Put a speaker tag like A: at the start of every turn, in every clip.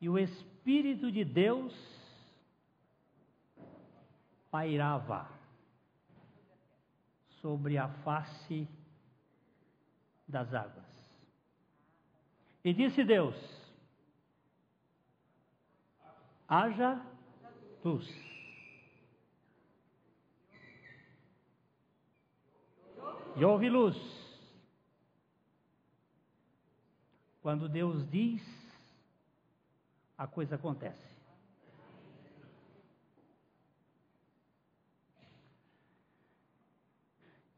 A: E o Espírito de Deus pairava sobre a face das águas. E disse Deus: haja luz. E houve luz. Quando Deus diz, a coisa acontece.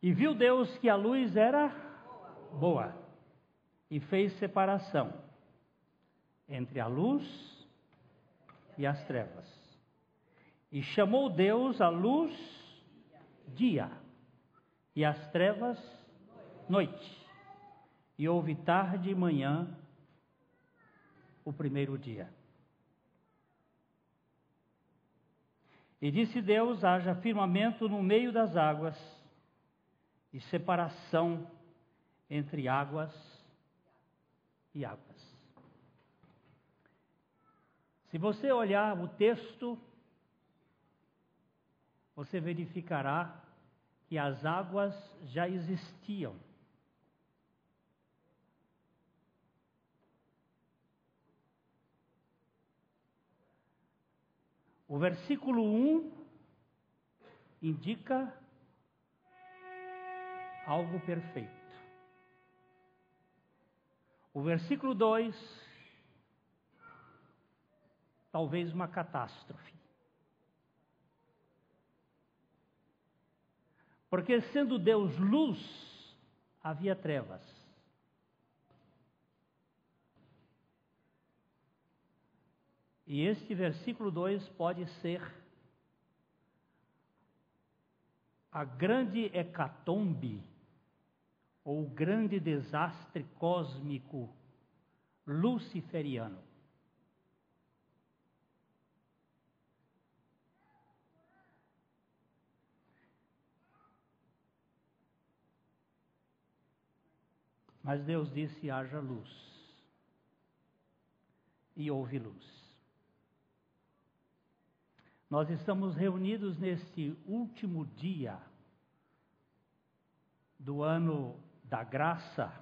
A: E viu Deus que a luz era boa, e fez separação entre a luz e as trevas. E chamou Deus a luz dia, e as trevas noite. E houve tarde e manhã o primeiro dia. E disse Deus: haja firmamento no meio das águas e separação entre águas e águas. Se você olhar o texto, você verificará que as águas já existiam. O versículo 1 indica algo perfeito. O versículo 2, talvez uma catástrofe. Porque sendo Deus luz, havia trevas. E este versículo 2 pode ser a grande hecatombe ou o grande desastre cósmico luciferiano. Mas Deus disse: haja luz. E houve luz. Nós estamos reunidos neste último dia do ano da graça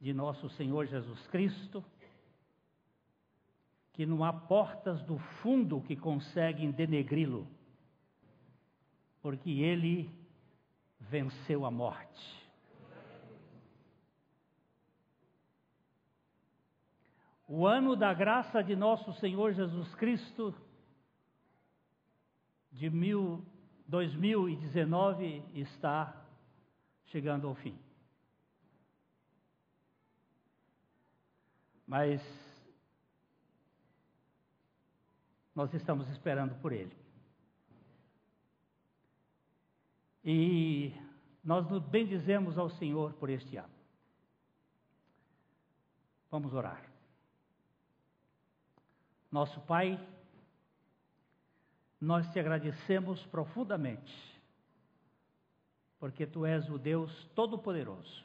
A: de nosso Senhor Jesus Cristo, que não há portas do fundo que conseguem denegri-lo, porque ele venceu a morte. O ano da graça de nosso Senhor Jesus Cristo, de mil, 2019, está chegando ao fim. Mas nós estamos esperando por Ele. E nós nos bendizemos ao Senhor por este ano. Vamos orar. Nosso Pai, nós te agradecemos profundamente, porque tu és o Deus Todo-Poderoso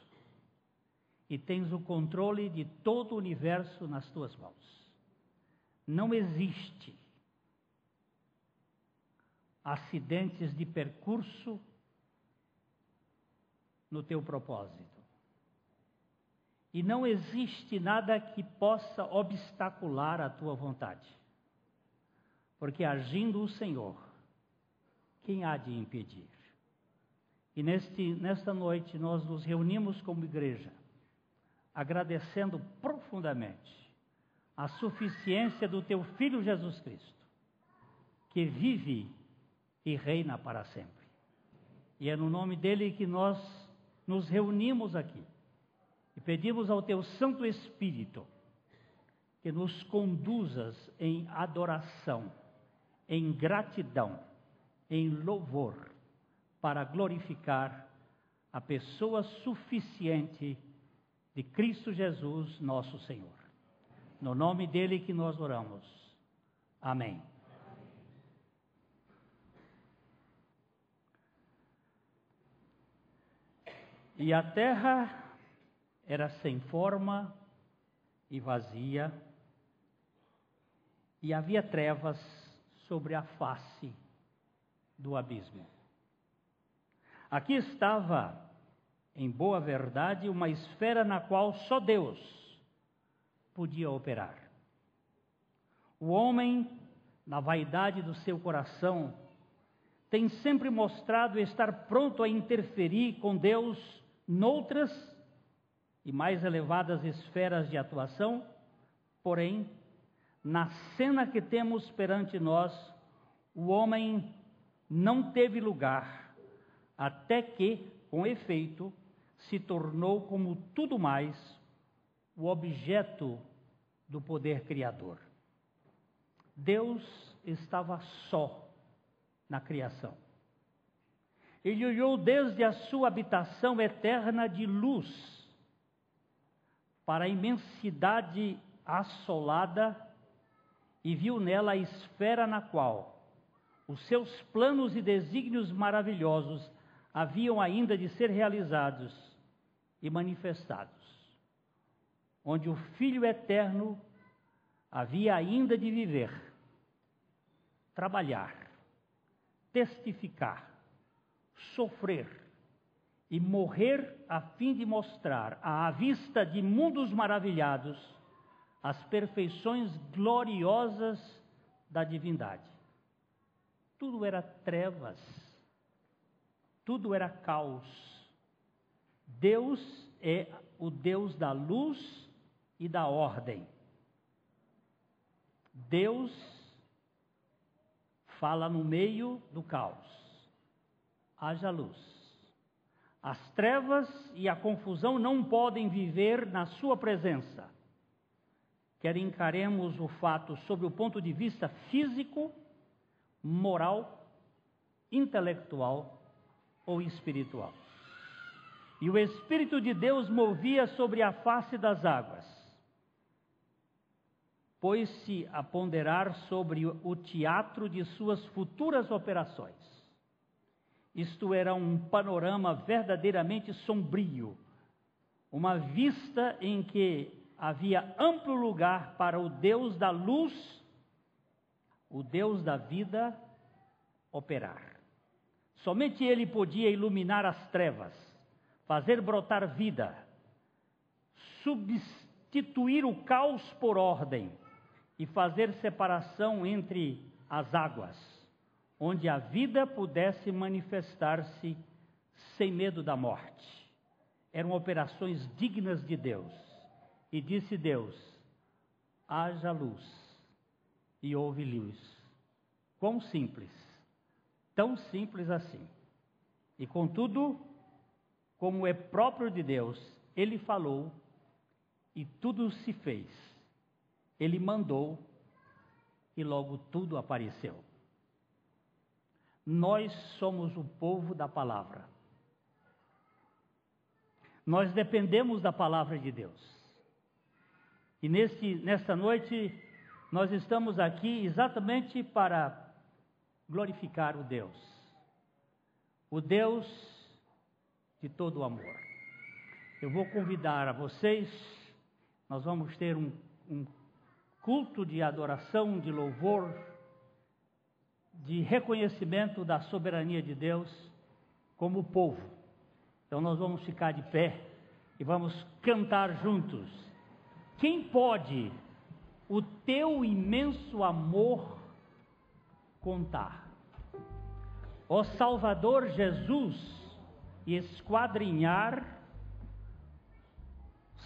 A: e tens o controle de todo o universo nas tuas mãos. Não existe acidentes de percurso no teu propósito. E não existe nada que possa obstacular a tua vontade. Porque agindo o Senhor, quem há de impedir? E neste, nesta noite nós nos reunimos como igreja agradecendo profundamente a suficiência do teu Filho Jesus Cristo, que vive e reina para sempre. E é no nome dele que nós nos reunimos aqui e pedimos ao teu Santo Espírito que nos conduzas em adoração, em gratidão, em louvor, para glorificar a pessoa suficiente de Cristo Jesus, nosso Senhor. No nome dele que nós oramos. Amém. E a terra era sem forma e vazia, e havia trevas sobre a face do abismo. Aqui estava, em boa verdade, uma esfera na qual só Deus podia operar. O homem, na vaidade do seu coração, tem sempre mostrado estar pronto a interferir com Deus noutras e mais elevadas esferas de atuação, porém, na cena que temos perante nós, o homem não teve lugar, até que, com efeito, se tornou, como tudo mais, o objeto do poder criador. Deus estava só na criação. Ele olhou desde a sua habitação eterna de luz para a imensidade assolada e viu nela a esfera na qual os seus planos e desígnios maravilhosos haviam ainda de ser realizados e manifestados, onde o Filho eterno havia ainda de viver, trabalhar, testificar, sofrer e morrer a fim de mostrar à vista de mundos maravilhados as perfeições gloriosas da divindade. Tudo era trevas, tudo era caos. Deus é o Deus da luz e da ordem. Deus fala no meio do caos. Haja luz. As trevas e a confusão não podem viver na sua presença. Quer encaremos o fato sob o ponto de vista físico, moral, intelectual ou espiritual. E o Espírito de Deus movia sobre a face das águas pôs-se a ponderar sobre o teatro de suas futuras operações. Isto era um panorama verdadeiramente sombrio, uma vista em que havia amplo lugar para o Deus da luz, o Deus da vida, operar. Somente Ele podia iluminar as trevas, fazer brotar vida, substituir o caos por ordem e fazer separação entre as águas, onde a vida pudesse manifestar-se sem medo da morte. Eram operações dignas de Deus. E disse Deus: haja luz. E houve luz. Quão simples, tão simples assim. E contudo, como é próprio de Deus, ele falou e tudo se fez ele mandou e logo tudo apareceu. Nós somos o povo da palavra. Nós dependemos da palavra de Deus. E nesse, nesta noite, nós estamos aqui exatamente para glorificar o Deus, o Deus de todo o amor. Eu vou convidar a vocês, nós vamos ter um, um culto de adoração, de louvor, de reconhecimento da soberania de Deus como povo. Então nós vamos ficar de pé e vamos cantar juntos. Quem pode o teu imenso amor contar? Ó Salvador Jesus, esquadrinhar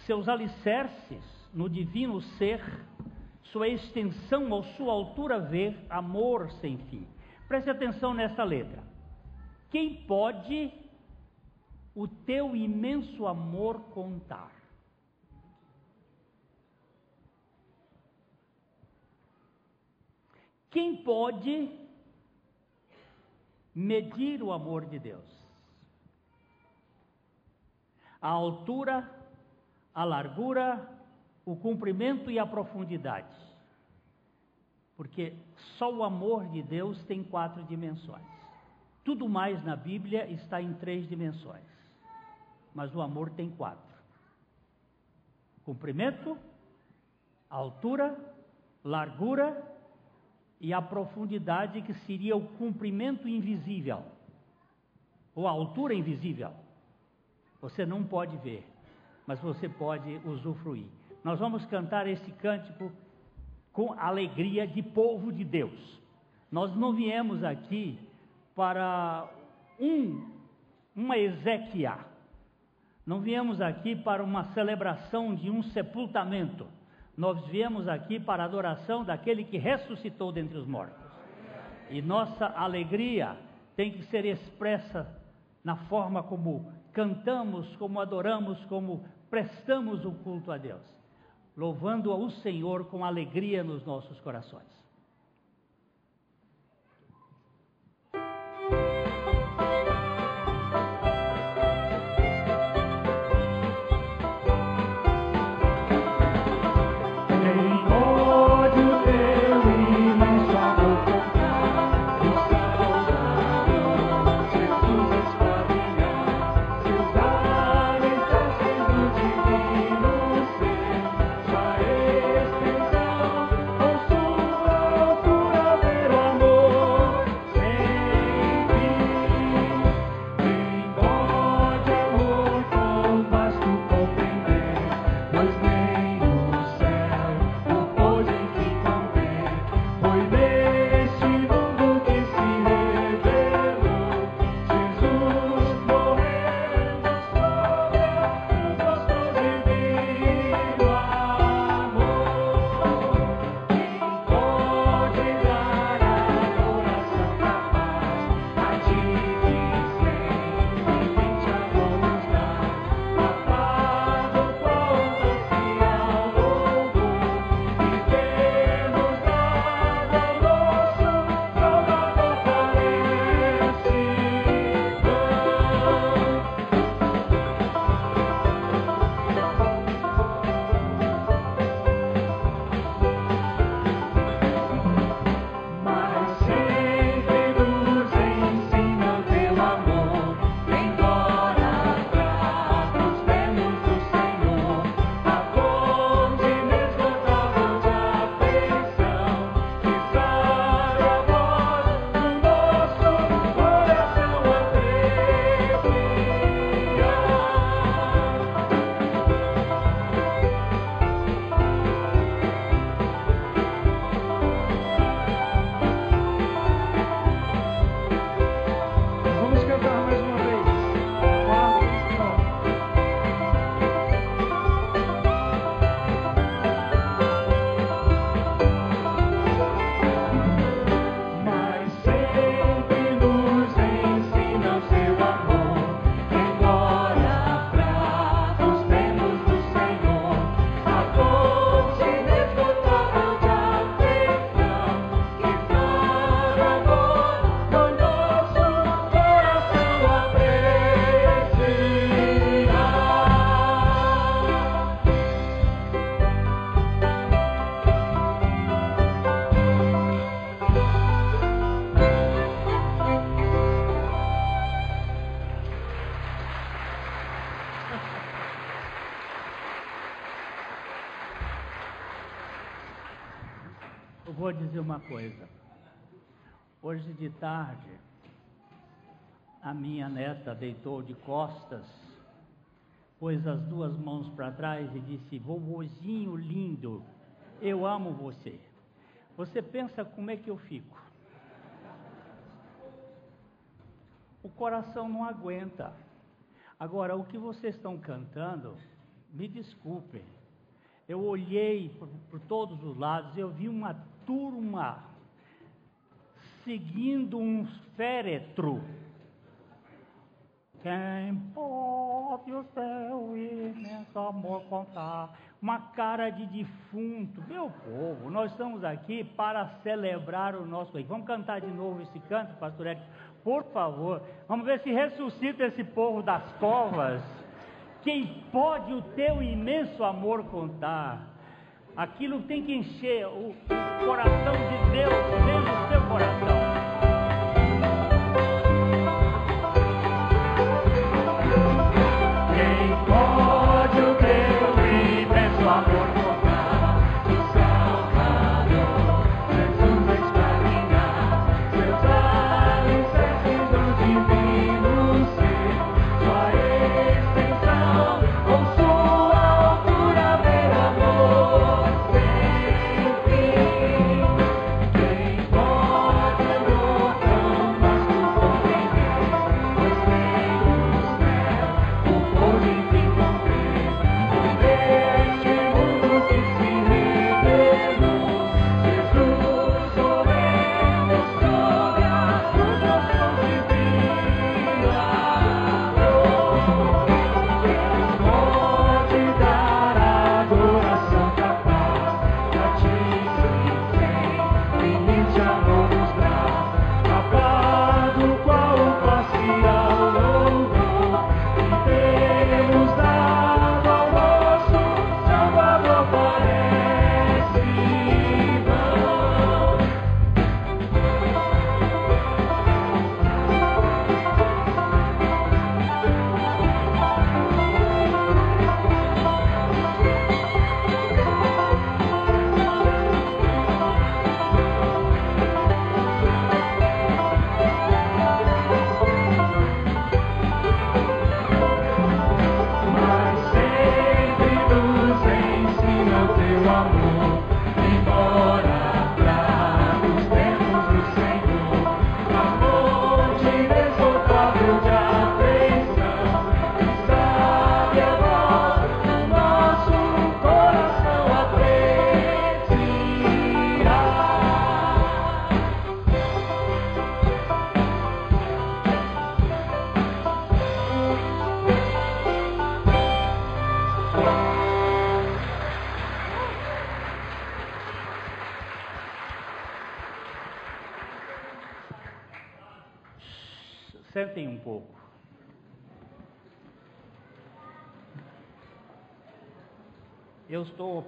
A: seus alicerces no divino ser sua extensão ou sua altura ver, amor sem fim. Preste atenção nesta letra. Quem pode o teu imenso amor contar? Quem pode medir o amor de Deus? A altura, a largura, o comprimento e a profundidade. Porque só o amor de Deus tem quatro dimensões. Tudo mais na Bíblia está em três dimensões. Mas o amor tem quatro: comprimento, altura, largura
B: e a profundidade que seria o comprimento invisível, ou a altura invisível. Você não pode ver, mas você pode usufruir. Nós vamos cantar esse cântico com alegria de povo de Deus. Nós não viemos aqui para um, uma exequia, não viemos aqui para uma celebração de um sepultamento, nós viemos aqui para a adoração daquele que ressuscitou dentre os mortos. E nossa alegria tem que ser expressa na forma como cantamos, como adoramos, como prestamos o culto a Deus, louvando ao Senhor com alegria nos nossos corações. Hoje de tarde, a minha neta deitou de costas, pôs as duas mãos para trás e disse: Vovozinho lindo, eu amo você. Você pensa como é que eu fico? O coração não aguenta. Agora, o que vocês estão cantando, me desculpem. Eu olhei por, por todos os lados, eu vi uma turma seguindo um féretro. Quem pode o seu imenso amor contar? Uma cara de defunto. Meu povo, nós estamos aqui para celebrar o nosso. Vamos cantar de novo esse canto, pastor Eric? Por favor. Vamos ver se ressuscita esse povo das covas. Quem pode o teu imenso amor contar? Aquilo tem que encher o coração de Deus dentro do seu coração.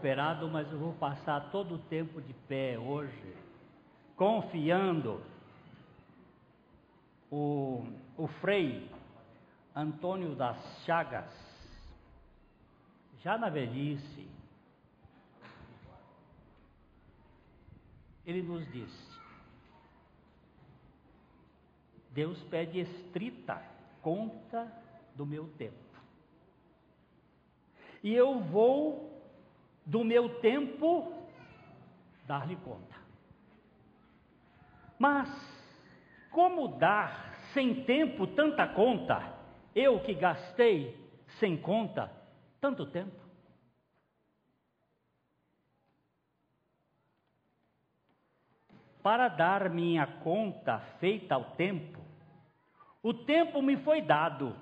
A: Operado, mas eu vou passar todo o tempo de pé hoje, confiando o, o Frei Antônio das Chagas, já na velhice, ele nos disse: Deus pede estrita conta do meu tempo. E eu vou, do meu tempo, dar-lhe conta. Mas, como dar sem tempo tanta conta? Eu que gastei sem conta tanto tempo. Para dar minha conta feita ao tempo, o tempo me foi dado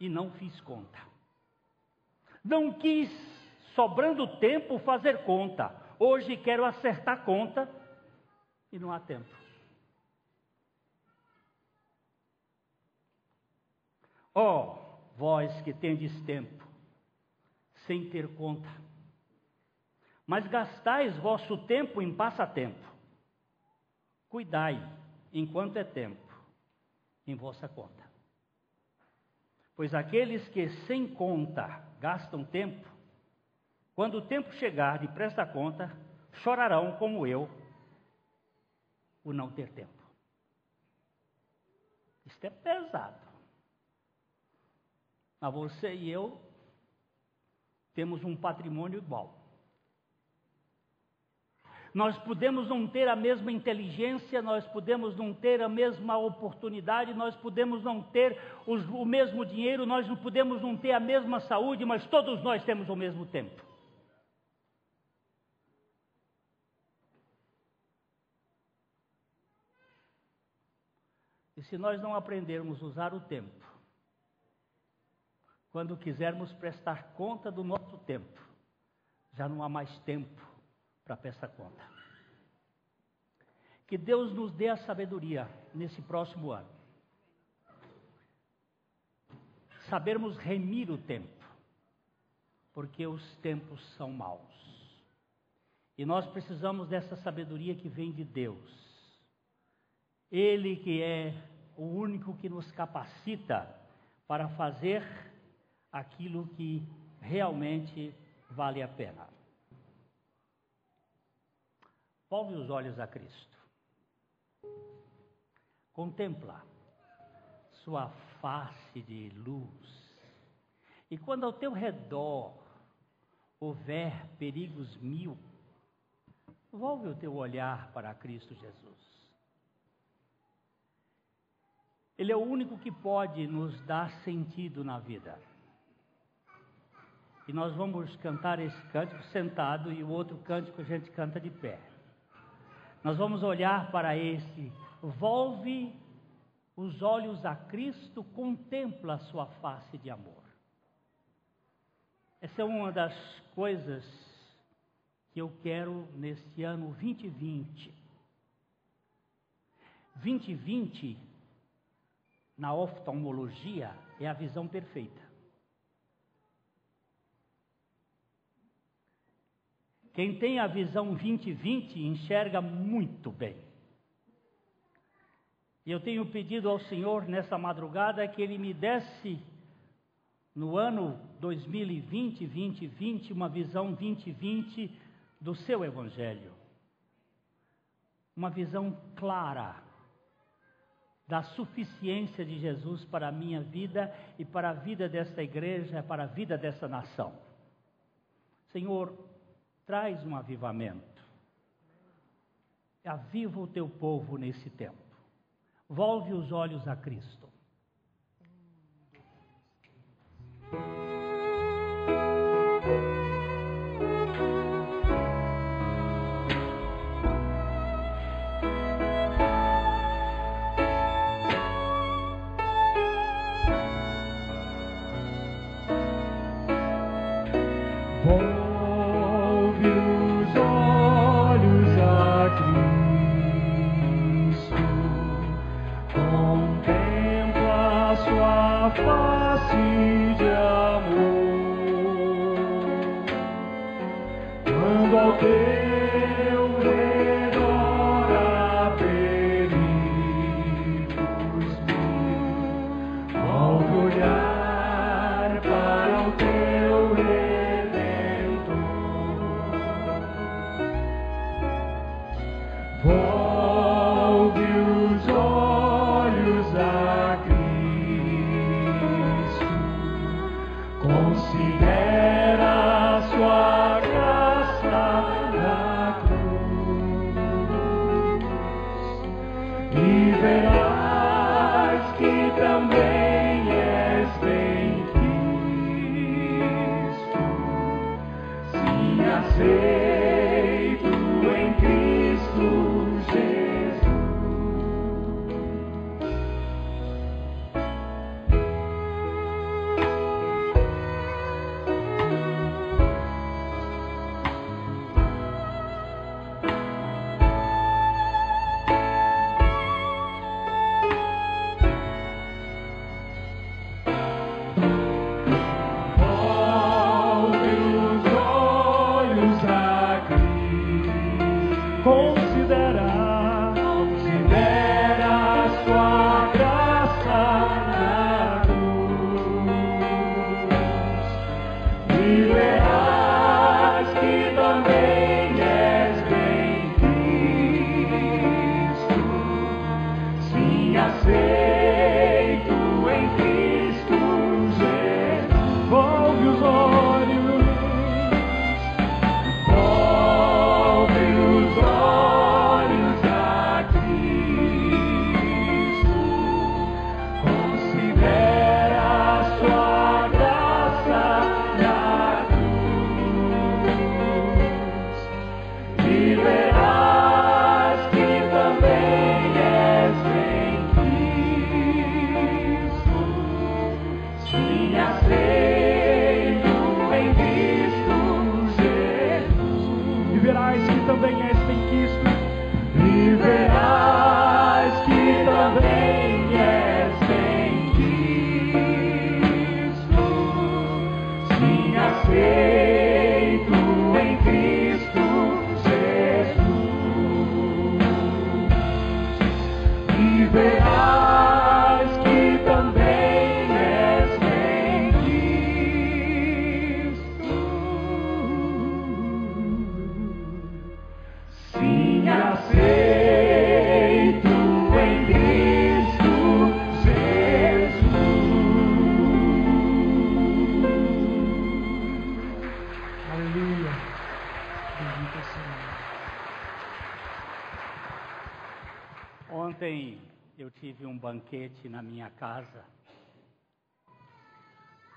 A: e não fiz conta. Não quis, sobrando tempo, fazer conta. Hoje quero acertar conta e não há tempo. Ó, oh, vós que tendes tempo, sem ter conta, mas gastais vosso tempo em passatempo. Cuidai, enquanto é tempo, em vossa conta. Pois aqueles que sem conta gastam tempo, quando o tempo chegar de presta conta, chorarão como eu, o não ter tempo. Isto é pesado. Mas você e eu temos um patrimônio igual. Nós podemos não ter a mesma inteligência, nós podemos não ter a mesma oportunidade, nós podemos não ter os, o mesmo dinheiro, nós não podemos não ter a mesma saúde, mas todos nós temos o mesmo tempo. E se nós não aprendermos a usar o tempo, quando quisermos prestar conta do nosso tempo, já não há mais tempo para essa conta. Que Deus nos dê a sabedoria nesse próximo ano. Sabermos remir o tempo, porque os tempos são maus. E nós precisamos dessa sabedoria que vem de Deus. Ele que é o único que nos capacita para fazer aquilo que realmente vale a pena. Volve os olhos a Cristo. Contempla sua face de luz. E quando ao teu redor houver perigos mil, volve o teu olhar para Cristo Jesus. Ele é o único que pode nos dar sentido na vida. E nós vamos cantar esse cântico sentado e o outro cântico a gente canta de pé. Nós vamos olhar para esse. Volve os olhos a Cristo, contempla a sua face de amor. Essa é uma das coisas que eu quero nesse ano 2020. 2020, na oftalmologia, é a visão perfeita. Quem tem a visão 2020 enxerga muito bem. E eu tenho pedido ao Senhor nessa madrugada que Ele me desse, no ano 2020, 2020, uma visão 2020 do seu Evangelho. Uma visão clara da suficiência de Jesus para a minha vida e para a vida desta igreja, para a vida dessa nação. Senhor, traz um avivamento. Aviva o teu povo nesse tempo. Volve os olhos a Cristo.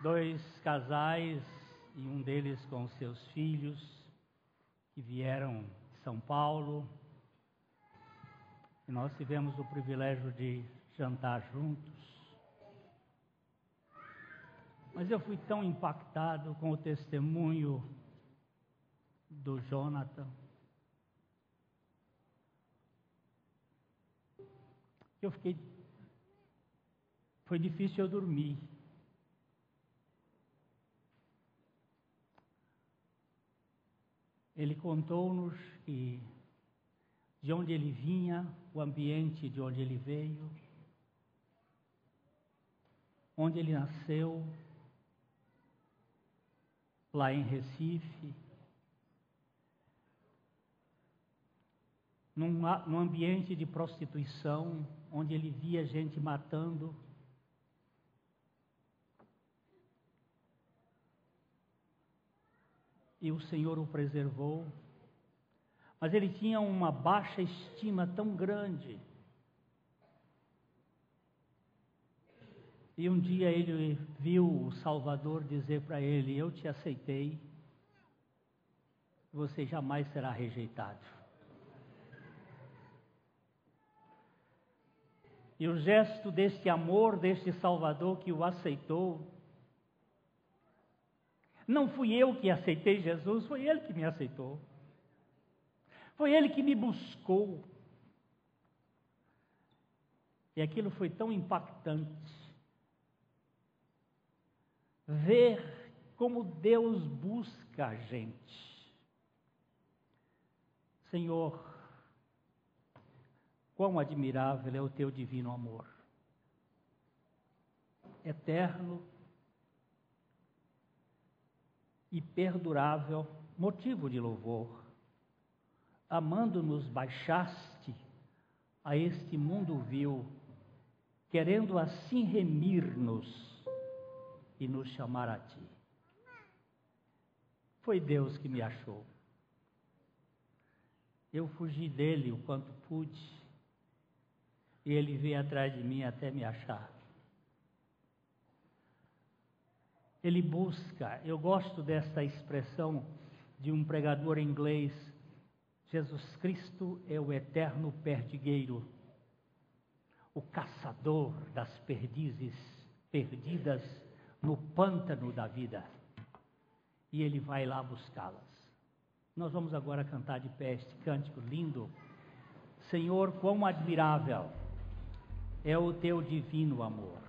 A: Dois casais e um deles com seus filhos que vieram de São Paulo. E nós tivemos o privilégio de jantar juntos. Mas eu fui tão impactado com o testemunho do Jonathan. Eu fiquei. Foi difícil eu dormir. Ele contou-nos que de onde ele vinha, o ambiente de onde ele veio, onde ele nasceu, lá em Recife, num, num ambiente de prostituição, onde ele via gente matando. E o Senhor o preservou. Mas ele tinha uma baixa estima tão grande. E um dia ele viu o Salvador dizer para ele: Eu te aceitei, você jamais será rejeitado. E o gesto deste amor, deste Salvador que o aceitou, não fui eu que aceitei Jesus, foi Ele que me aceitou. Foi Ele que me buscou. E aquilo foi tão impactante. Ver como Deus busca a gente. Senhor, quão admirável é o teu divino amor. Eterno e perdurável, motivo de louvor. Amando-nos, baixaste
B: a este mundo vil, querendo assim remir-nos e nos chamar a Ti. Foi Deus que me achou. Eu fugi dele o quanto pude, e ele veio atrás de mim até me achar. Ele busca, eu gosto desta expressão de um pregador inglês Jesus Cristo é o eterno perdigueiro, o caçador das perdizes perdidas no pântano da vida. E ele vai lá buscá-las. Nós vamos agora cantar de pé este cântico lindo. Senhor, quão admirável é o teu divino amor.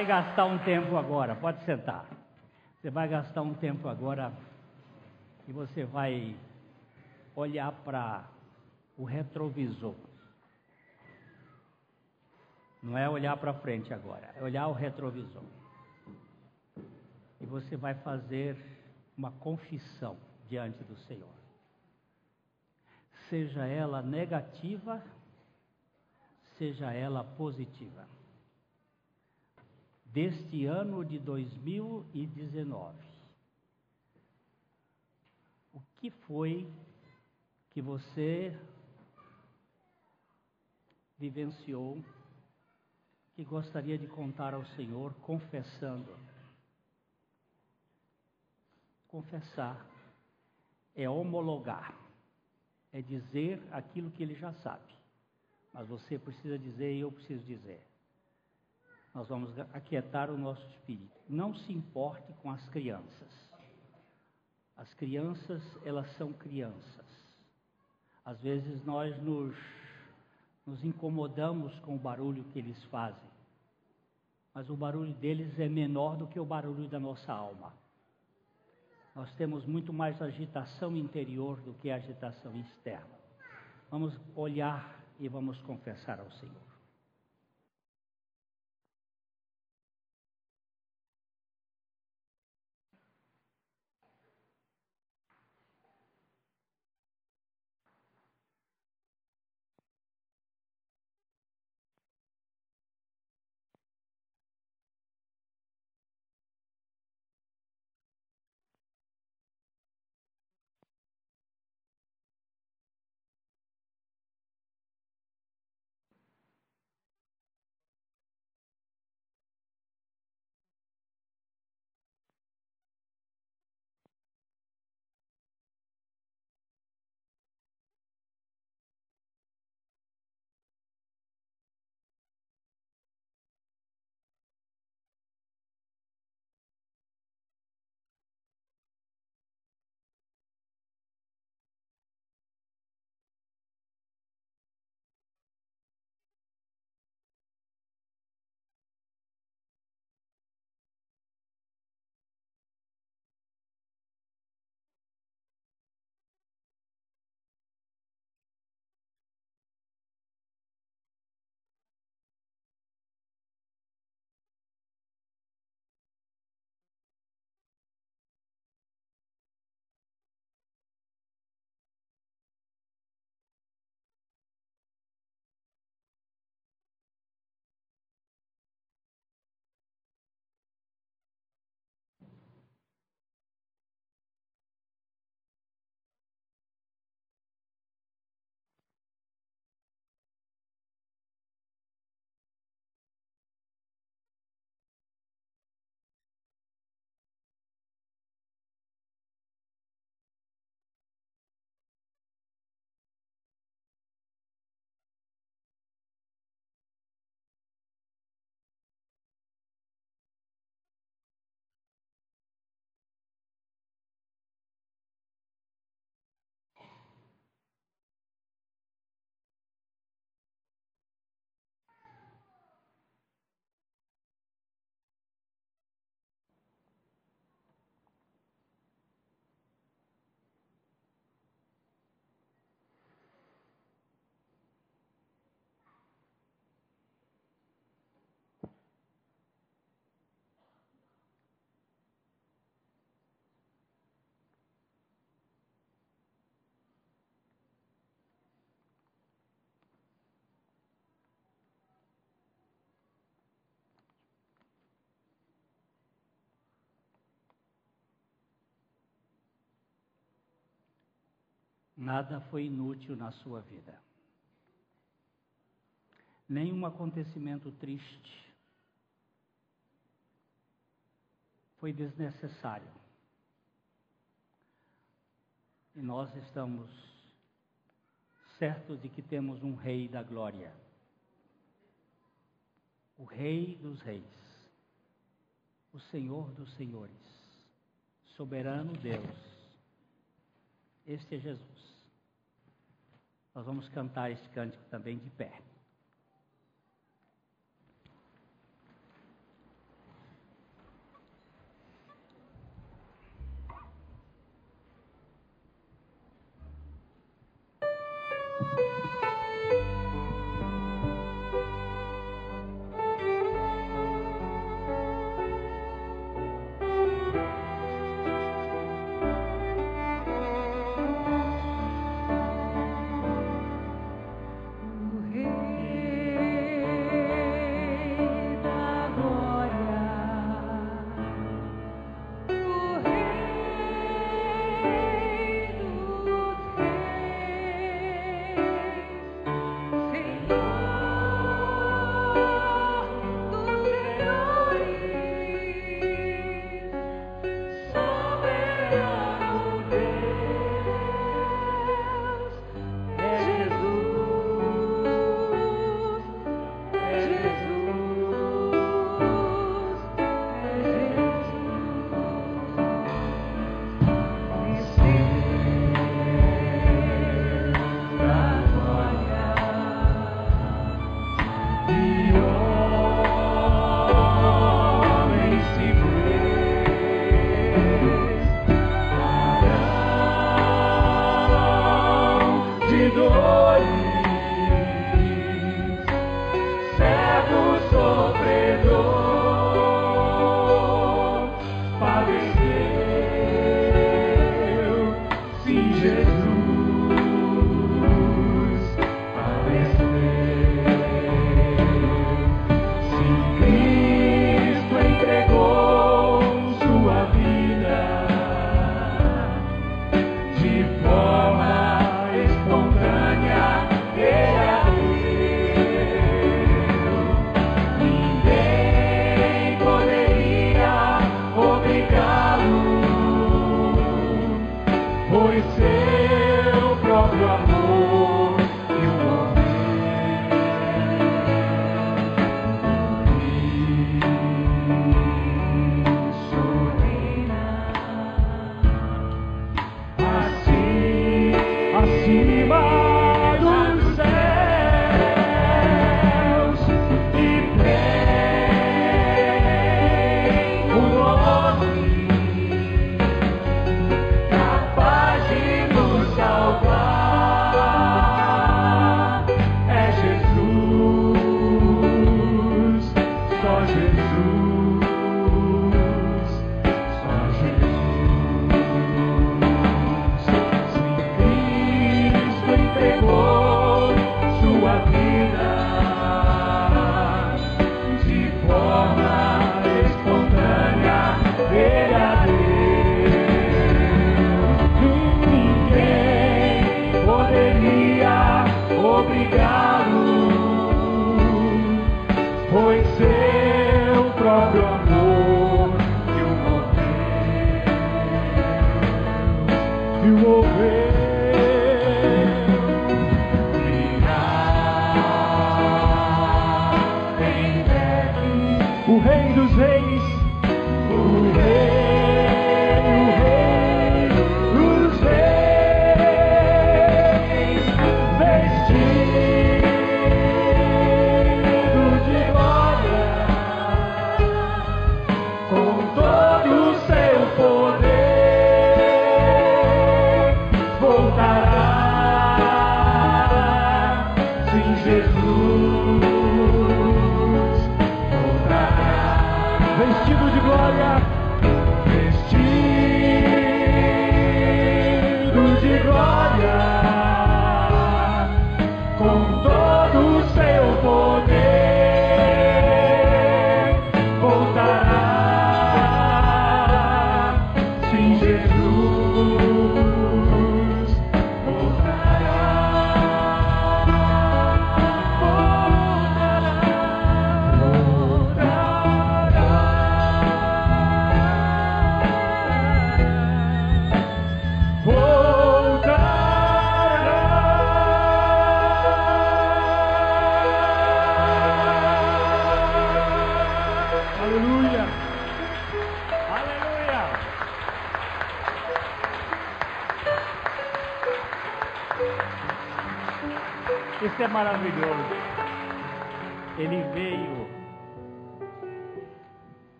B: Vai gastar um tempo agora, pode sentar. Você vai gastar um tempo agora e você vai olhar para o retrovisor. Não é olhar para frente agora, é olhar o retrovisor. E você vai fazer uma confissão diante do Senhor. Seja ela negativa, seja ela positiva deste ano de 2019. O que foi que você vivenciou que gostaria de contar ao Senhor confessando? Confessar é homologar, é dizer aquilo que ele já sabe. Mas você precisa dizer e eu preciso dizer nós vamos aquietar o nosso espírito. Não se importe com as crianças. As crianças, elas são crianças. Às vezes nós nos, nos incomodamos com o barulho que eles fazem.
A: mas o barulho deles é menor do que o barulho da nossa alma. Nós temos muito mais agitação interior do que agitação externa. Vamos olhar e vamos confessar ao Senhor. Nada foi inútil na sua vida. Nenhum acontecimento triste foi desnecessário. E nós estamos certos de que temos um Rei da Glória, o Rei dos Reis, o Senhor dos Senhores, soberano Deus. Este é Jesus. Nós vamos cantar este cântico também de pé.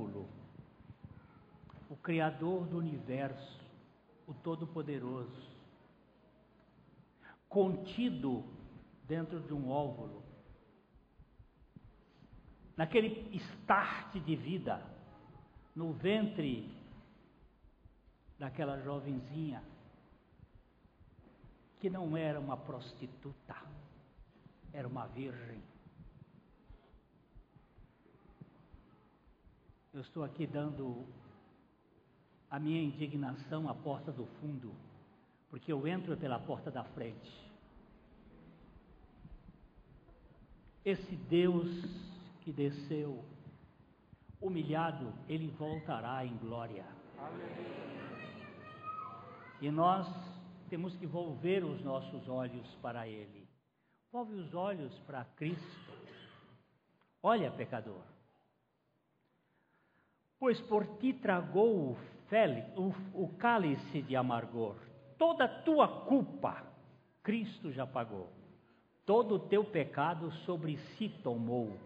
A: Óvulo, o Criador do universo, o Todo-Poderoso, contido dentro de um óvulo, naquele start de vida, no ventre daquela jovenzinha, que não era uma prostituta, era uma virgem. Eu estou aqui dando a minha indignação à porta do fundo, porque eu entro pela porta da frente. Esse Deus que desceu humilhado, ele voltará em glória. E nós temos que volver os nossos olhos para ele. Volve os olhos para Cristo. Olha, pecador. Pois por ti tragou o, o- o cálice de amargor. Toda tua culpa, Cristo já pagou. Todo o teu pecado sobre si tomou.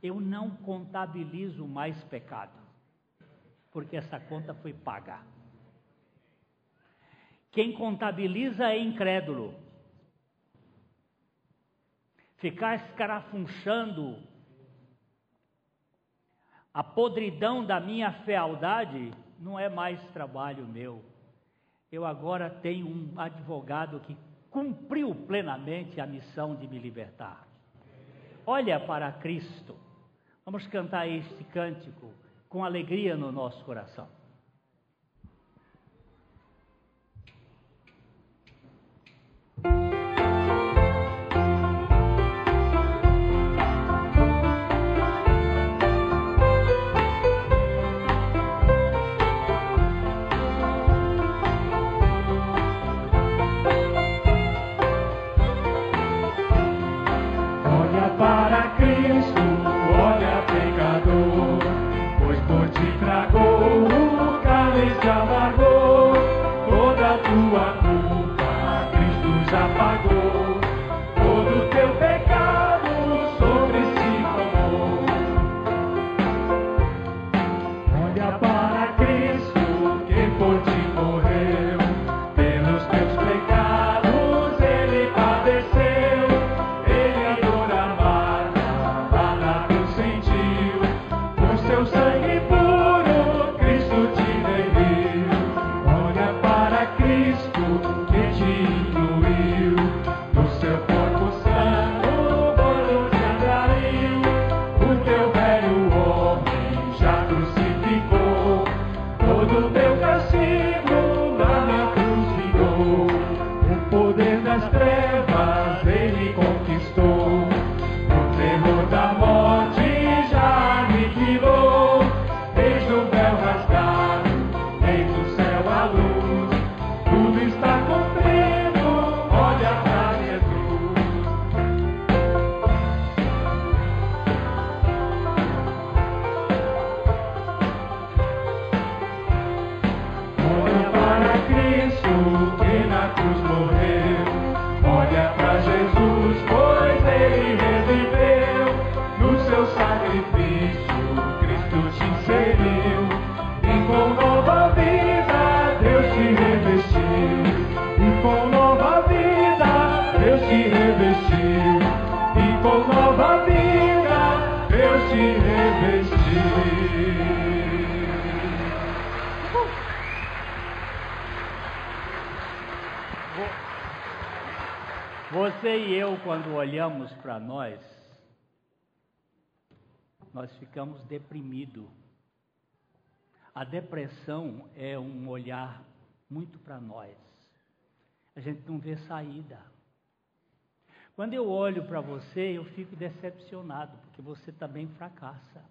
A: Eu não contabilizo mais pecado, porque essa conta foi paga. Quem contabiliza é incrédulo. Ficar escarafunchando a podridão da minha fealdade não é mais trabalho meu. Eu agora tenho um advogado que cumpriu plenamente a missão de me libertar. Olha para Cristo. Vamos cantar este cântico com alegria no nosso coração. Depressão é um olhar muito para nós. A gente não vê saída. Quando eu olho para você, eu fico decepcionado, porque você também fracassa.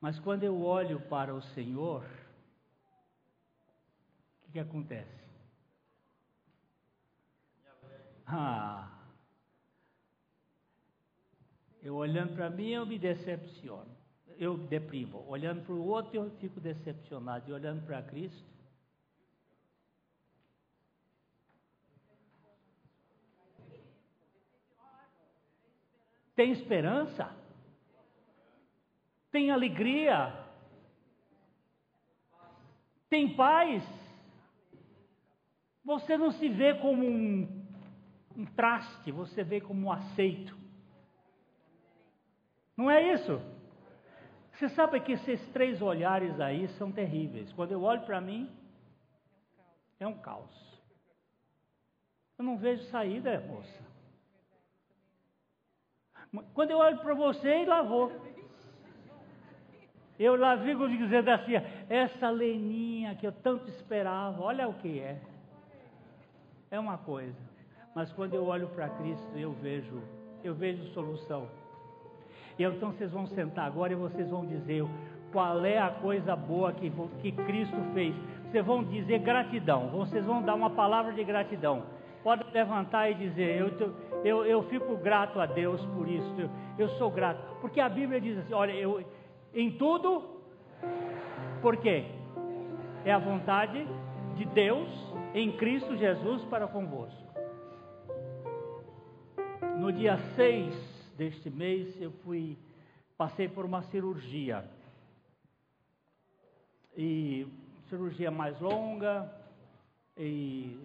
A: Mas quando eu olho para o Senhor, o que, que acontece? Ah, eu olhando para mim, eu me decepciono. Eu deprimo. Olhando para o outro, eu fico decepcionado. E olhando para Cristo, tem esperança, tem alegria, tem paz. Você não se vê como um, um traste, você vê como um aceito. Não é isso? Você sabe que esses três olhares aí são terríveis. Quando eu olho para mim, é um caos. Eu não vejo saída, moça. Quando eu olho para você, lá vou. Eu lá fico dizendo assim, essa Leninha que eu tanto esperava, olha o que é. É uma coisa. Mas quando eu olho para Cristo, eu vejo, eu vejo solução. Então vocês vão sentar agora e vocês vão dizer qual é a coisa boa que, que Cristo fez. Vocês vão dizer gratidão. Vocês vão dar uma palavra de gratidão. Pode levantar e dizer: Eu, eu, eu fico grato a Deus por isso. Eu, eu sou grato. Porque a Bíblia diz assim: Olha, eu, em tudo, por quê? É a vontade de Deus em Cristo Jesus para convosco. No dia 6 deste mês, eu fui, passei por uma cirurgia. E cirurgia mais longa, e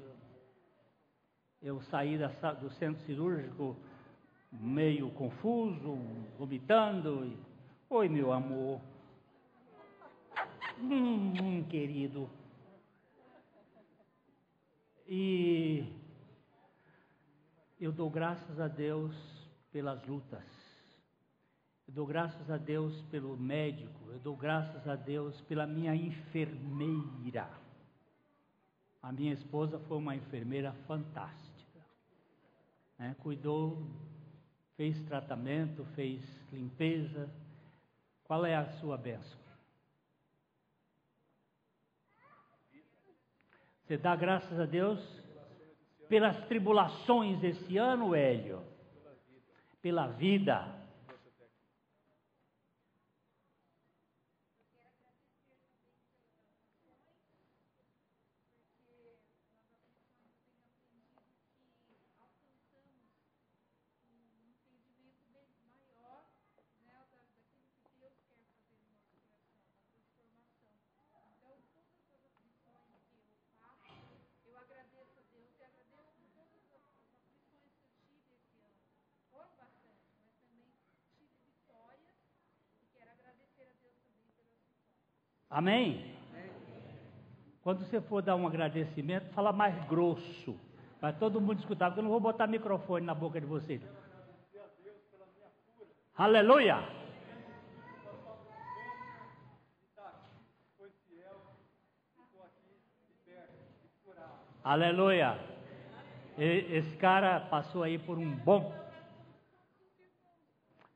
A: eu saí da, do centro cirúrgico meio confuso, vomitando. E, Oi, meu amor. Hum, querido. E eu dou graças a Deus pelas lutas. Eu dou graças a Deus pelo médico. Eu dou graças a Deus pela minha enfermeira. A minha esposa foi uma enfermeira fantástica né? cuidou, fez tratamento, fez limpeza. Qual é a sua bênção? Você dá graças a Deus pelas tribulações desse ano, Hélio? Pela vida. Amém? Quando você for dar um agradecimento, fala mais grosso. Para todo mundo escutar, porque eu não vou botar microfone na boca de vocês. Aleluia! Aleluia! Esse cara passou aí por um bom.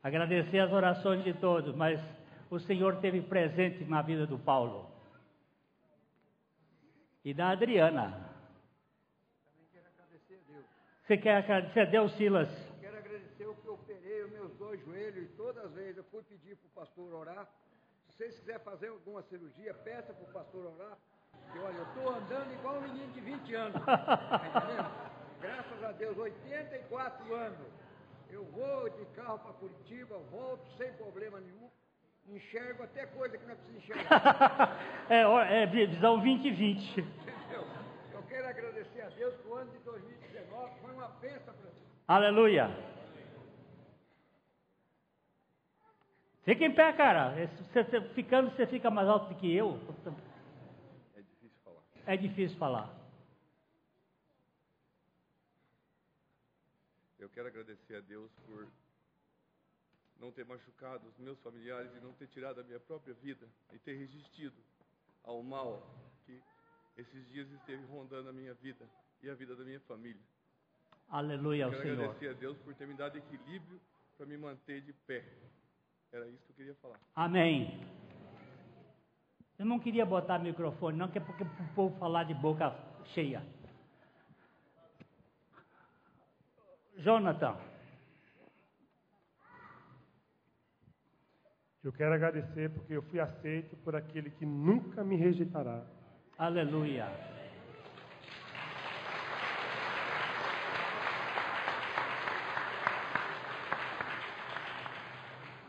A: Agradecer as orações de todos, mas o Senhor teve presente na vida do Paulo e da Adriana.
C: Também quero agradecer a Deus.
A: Você quer agradecer a Deus, Silas?
C: Quero agradecer o que eu operei os meus dois joelhos e todas as vezes eu fui pedir para o pastor orar. Se vocês quiserem fazer alguma cirurgia, peça para o pastor orar. Porque olha, eu estou andando igual um menino de 20 anos. Tá? Graças a Deus, 84 anos. Eu vou de carro para Curitiba, volto sem problema nenhum. Enxergo até coisa que não é preciso enxergar.
A: é, é visão 2020.
C: Entendeu? Eu quero agradecer a Deus que o ano de 2019 foi uma bênção para mim.
A: Aleluia. Fica em pé, cara. Você, você ficando, você fica mais alto do que eu.
D: É difícil falar.
A: É difícil falar.
D: Eu quero agradecer a Deus por não ter machucado os meus familiares e não ter tirado a minha própria vida e ter resistido ao mal que esses dias esteve rondando a minha vida e a vida da minha família.
A: Aleluia ao
D: quero
A: Senhor.
D: agradecer a Deus por ter me dado equilíbrio para me manter de pé. Era isso que eu queria falar.
A: Amém. Eu não queria botar microfone, não, que é porque o povo falar de boca cheia. Jonathan.
E: Eu quero agradecer porque eu fui aceito por aquele que nunca me rejeitará.
A: Aleluia.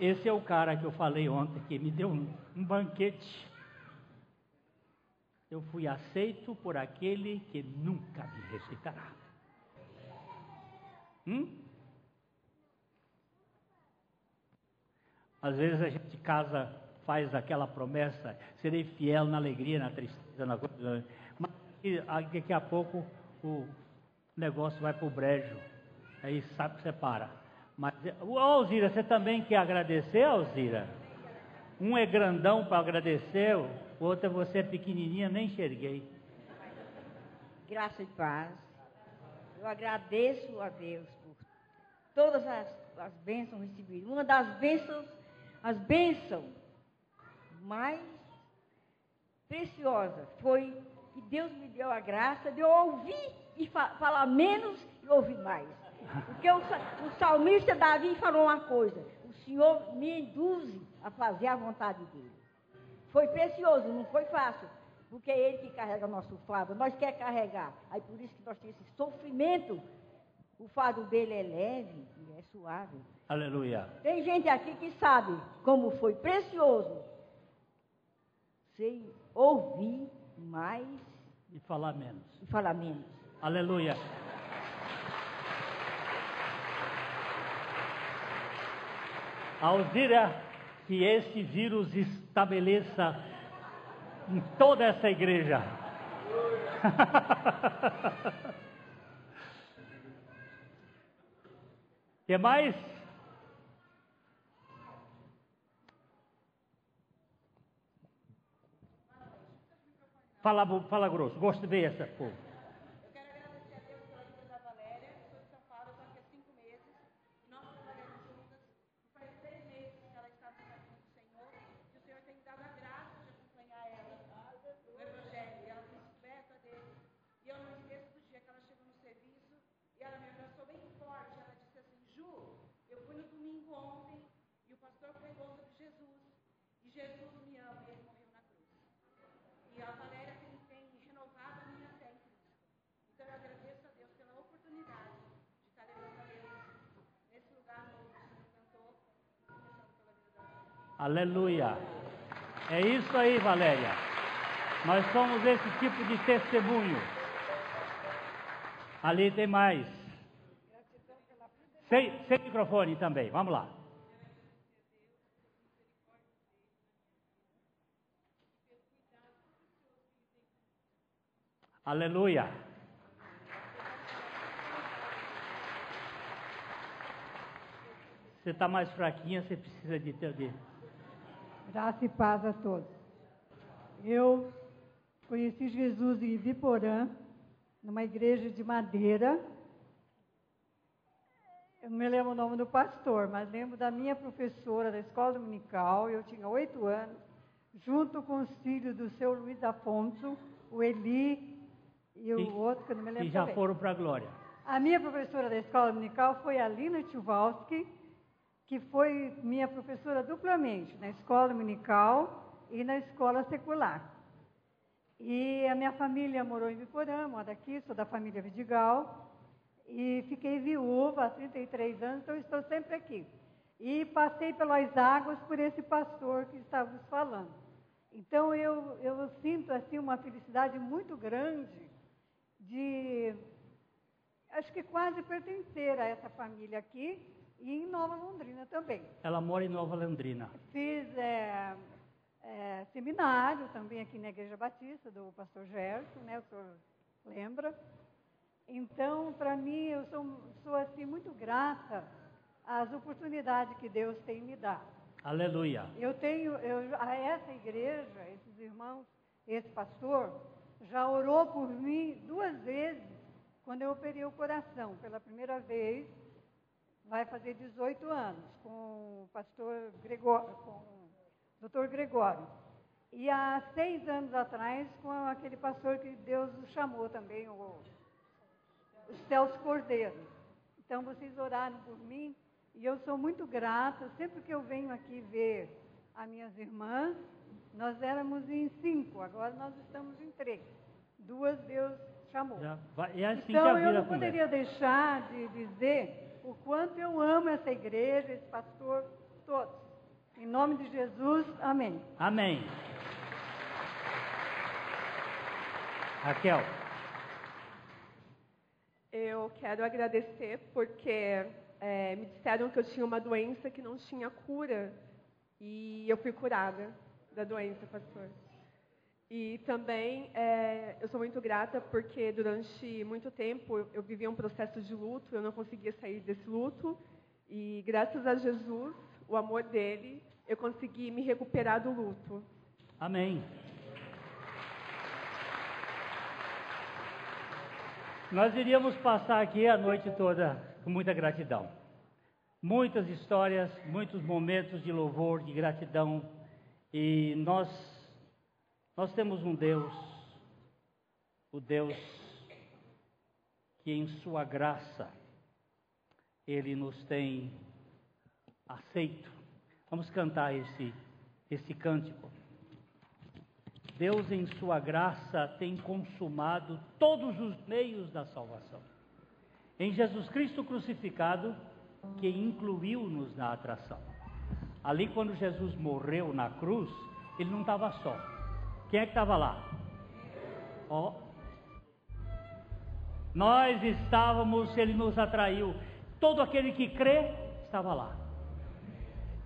A: Esse é o cara que eu falei ontem, que me deu um, um banquete. Eu fui aceito por aquele que nunca me rejeitará. Hum? Às vezes a gente casa, faz aquela promessa, serei fiel na alegria, na tristeza, na coisa. Mas daqui a pouco o negócio vai para o brejo. Aí sabe que você para. Mas, ô Alzira, você também quer agradecer, Alzira? Um é grandão para agradecer, o outro é você pequenininha, nem enxerguei.
F: Graça e paz. Eu agradeço a Deus por todas as, as bênçãos recebidas. Uma das bênçãos, as bênçãos mais preciosas foi que Deus me deu a graça de eu ouvir e fa falar menos e ouvir mais. Porque o, o salmista Davi falou uma coisa: o Senhor me induz a fazer a vontade dele. Foi precioso, não foi fácil, porque é Ele que carrega o nosso fardo. Nós quer carregar. Aí por isso que nós temos esse sofrimento. O fardo dele é leve é suave.
A: Aleluia.
F: Tem gente aqui que sabe como foi precioso sem ouvir mais
A: E falar menos.
F: e falar menos.
A: Aleluia. Alzira, que esse vírus estabeleça em toda essa igreja. que mais? Fala, fala grosso, gosto de ver essa povo.
G: Eu quero agradecer a Deus pela vida da Valéria, que sou de São Paulo, estou aqui há cinco meses. Nós trabalhamos juntas. Faz três meses que ela está no caminho do Senhor. E o Senhor tem me dado a graça de acompanhar ela no Evangelho. E ela tem descoberto a dele. E eu não esqueço do dia que ela chegou no serviço e ela me abraçou bem forte. Ela disse assim: Ju, eu fui no domingo ontem e o pastor pregou sobre Jesus. E Jesus me ama e ele morreu na cruz. E a Valéria tem, tem renovado a minha fé em Cristo. Então eu agradeço a Deus pela oportunidade de estar levantando eles nesse lugar novo que o Senhor cantou, começando pela vida da Valéria.
A: Aleluia. É isso aí, Valéria. Nós somos esse tipo de testemunho. Ali tem mais. Sem, sem microfone também. Vamos lá. Aleluia. Você está mais fraquinha, você precisa de de.
H: Graça e paz a todos. Eu conheci Jesus em Viporã, numa igreja de madeira. Eu não me lembro o nome do pastor, mas lembro da minha professora da escola dominical. Eu tinha oito anos, junto com os filhos do seu Luiz Afonso, o Eli e o
A: E-
H: outro, que eu não me lembro
A: E já
H: também.
A: foram para a glória.
H: A minha professora da escola dominical foi a Lina Tchuvowski, que foi minha professora duplamente, na escola dominical e na escola secular. E a minha família morou em Viporã, moro aqui, sou da família Vidigal. E fiquei viúva há 33 anos, então estou sempre aqui. E passei pelas águas por esse pastor que estávamos falando. Então eu, eu sinto assim uma felicidade muito grande de, acho que quase pertencer a essa família aqui e em Nova Londrina também.
B: Ela mora em Nova Londrina.
H: Fiz é, é, seminário também aqui na Igreja Batista do pastor Gerson, né? O senhor lembra? Então, para mim, eu sou, sou assim muito grata às oportunidades que Deus tem me dado.
B: Aleluia.
H: Eu tenho, eu, a essa igreja, esses irmãos, esse pastor, já orou por mim duas vezes quando eu operei o coração. Pela primeira vez, vai fazer 18 anos, com o pastor Gregório, com o doutor Gregório. E há seis anos atrás, com aquele pastor que Deus o chamou também, o, o Celso Cordeiro. Então, vocês oraram por mim e eu sou muito grata. Sempre que eu venho aqui ver as minhas irmãs, nós éramos em cinco, agora nós estamos em três. Duas Deus chamou.
B: É assim
H: então
B: a
H: eu não poderia deixar de dizer o quanto eu amo essa igreja, esse pastor, todos. Em nome de Jesus, amém.
B: Amém. Raquel,
I: Eu quero agradecer porque eh, me disseram que eu tinha uma doença que não tinha cura e eu fui curada da doença, pastor. E também eh, eu sou muito grata porque durante muito tempo eu, eu vivia um processo de luto, eu não conseguia sair desse luto e graças a Jesus, o amor dele, eu consegui me recuperar do luto.
B: amém. Nós iríamos passar aqui a noite toda com muita gratidão. Muitas histórias, muitos momentos de louvor, de gratidão. E nós, nós temos um Deus, o Deus que em sua graça, Ele nos tem aceito. Vamos cantar esse, esse cântico. Deus, em Sua graça, tem consumado todos os meios da salvação. Em Jesus Cristo crucificado, que incluiu-nos na atração. Ali, quando Jesus morreu na cruz, ele não estava só. Quem é que estava lá? Ó. Nós estávamos, ele nos atraiu. Todo aquele que crê estava lá.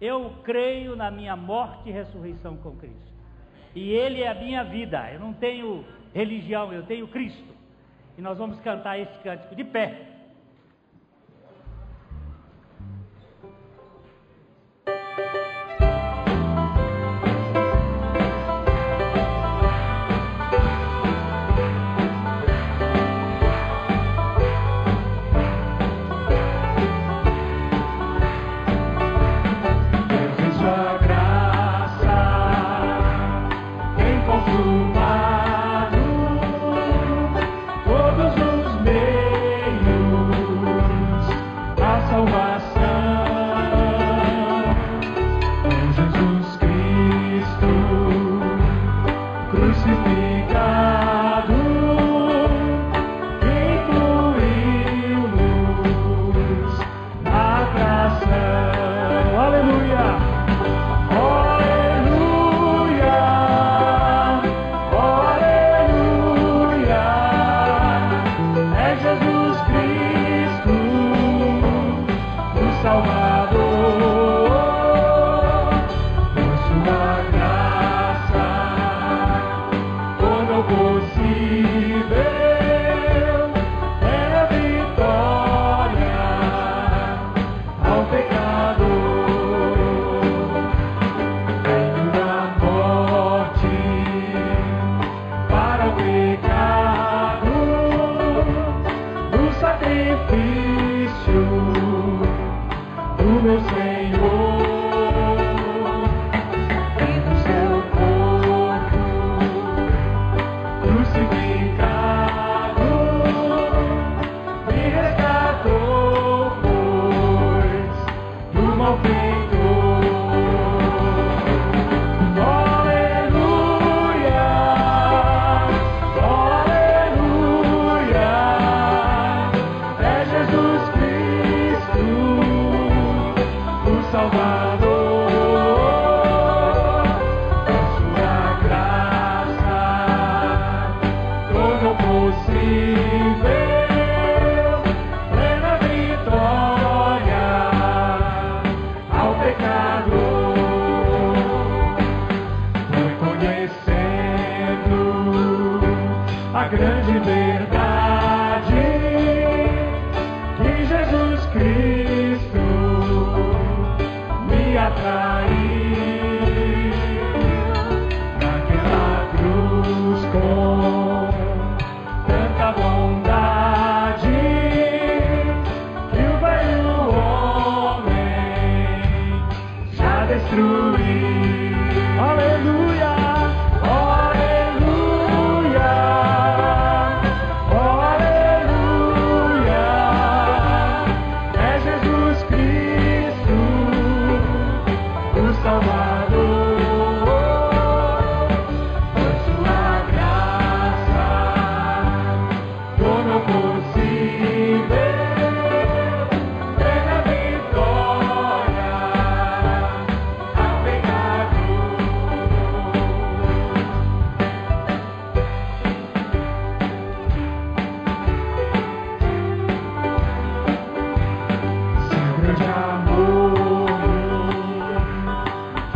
B: Eu creio na minha morte e ressurreição com Cristo. E Ele é a minha vida. Eu não tenho religião, eu tenho Cristo. E nós vamos cantar esse cântico de pé.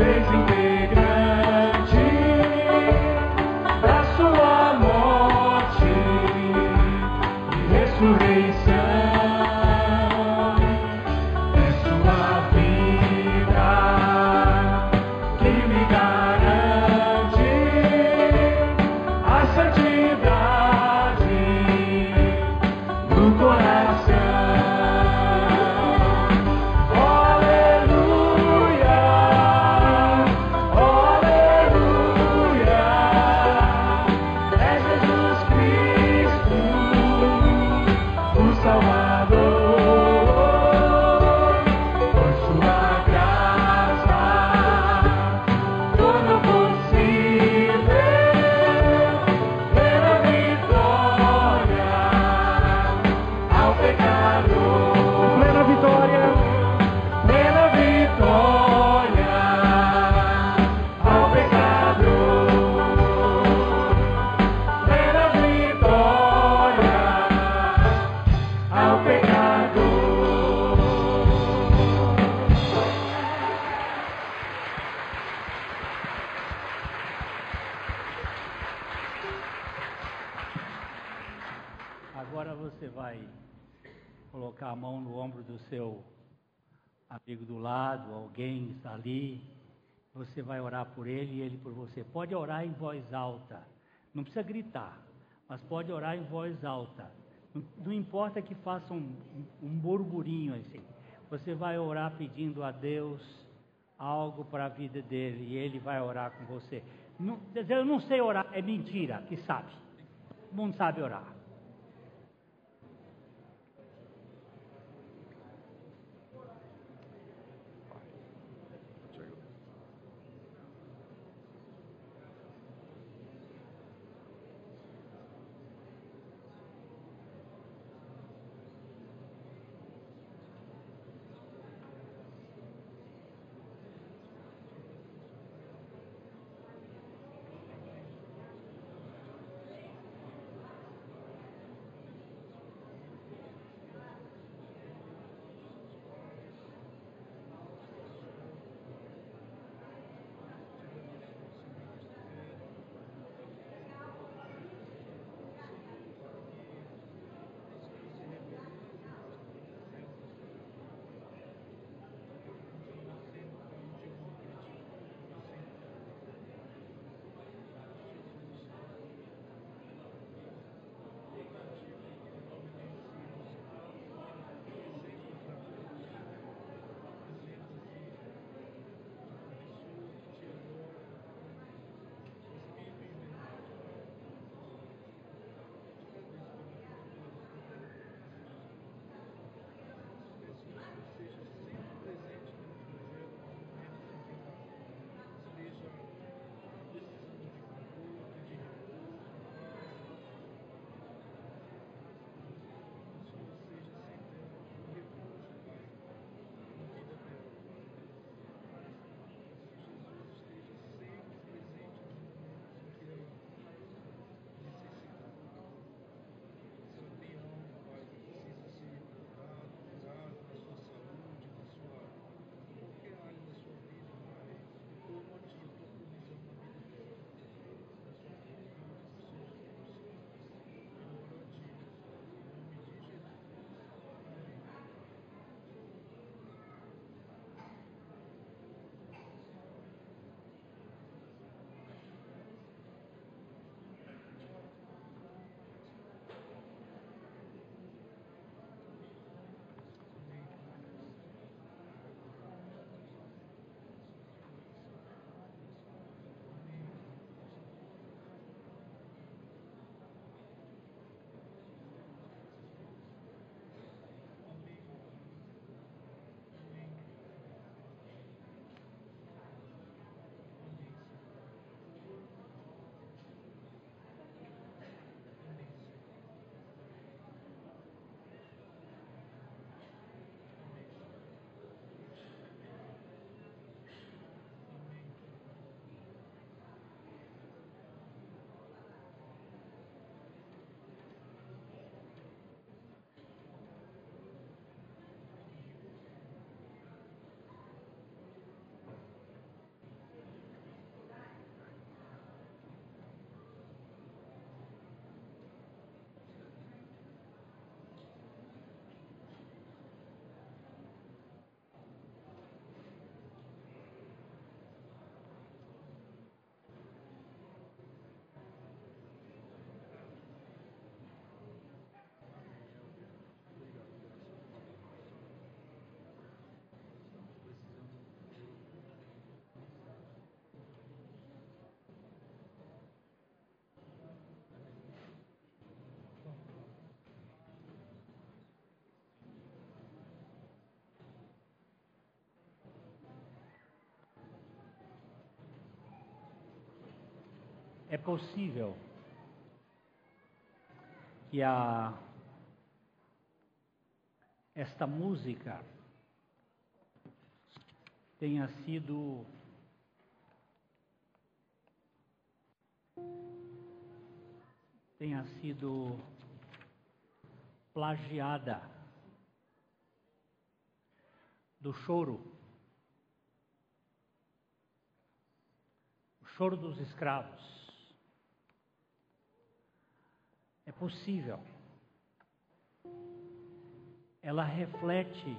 B: Fez integrante
A: Você vai orar por ele e ele por você. Pode orar em voz alta. Não precisa gritar, mas pode orar em voz alta. Não, importa que faça um, um, burburinho assim. Você vai orar pedindo a Deus algo para a vida dele e ele vai orar com você. Não, eu não sei orar, é mentira, que sabe. Todo mundo sabe orar. É possível que a esta música tenha sido tenha sido plagiada do choro, o choro dos escravos. É possível. Ela reflete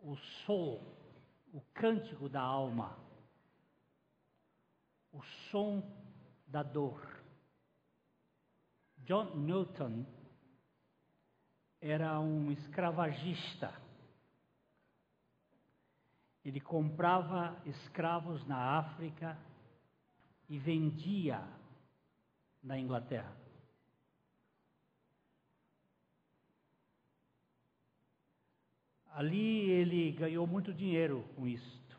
A: o som, o cântico da alma, o som da dor. John Newton era um escravagista. Ele comprava escravos na África e vendia na Inglaterra. Ali ele ganhou muito dinheiro com isto.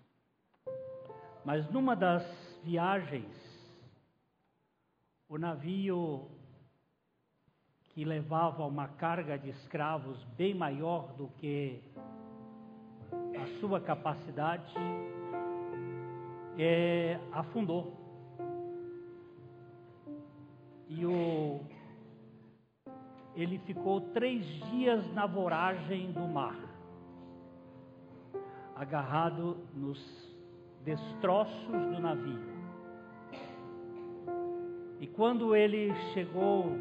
A: Mas numa das viagens, o navio que levava uma carga de escravos bem maior do que a sua capacidade, é, afundou. E o, ele ficou três dias na voragem do mar, agarrado nos destroços do navio. E quando ele chegou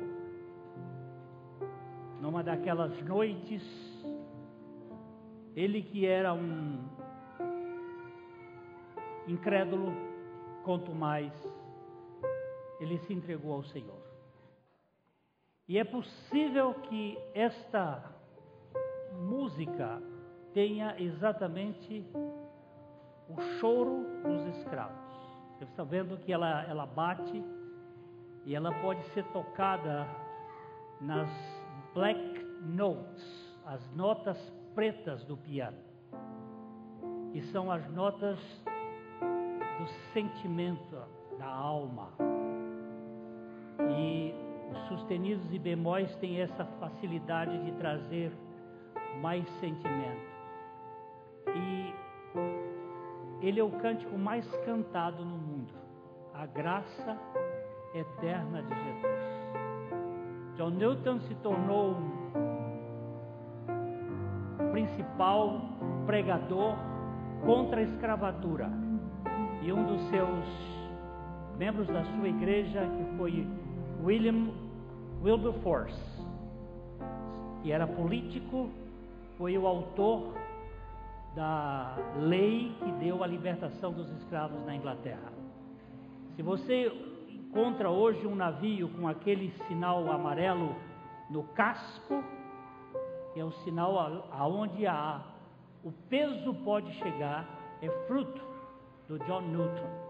A: numa daquelas noites, ele que era um incrédulo, quanto mais, ele se entregou ao Senhor. E é possível que esta música tenha exatamente o choro dos escravos. Você está vendo que ela, ela bate e ela pode ser tocada nas black notes, as notas pretas do piano, que são as notas do sentimento, da alma. E os sustenidos e bemóis têm essa facilidade de trazer mais sentimento. E ele é o cântico mais cantado no mundo. A graça eterna de Jesus. John Newton se tornou um principal pregador contra a escravatura. E um dos seus membros da sua igreja, que foi William Wilberforce, que era político, foi o autor da lei que deu a libertação dos escravos na Inglaterra. Se você encontra hoje um navio com aquele sinal amarelo no casco, que é o sinal aonde a, o peso pode chegar, é fruto do John Newton.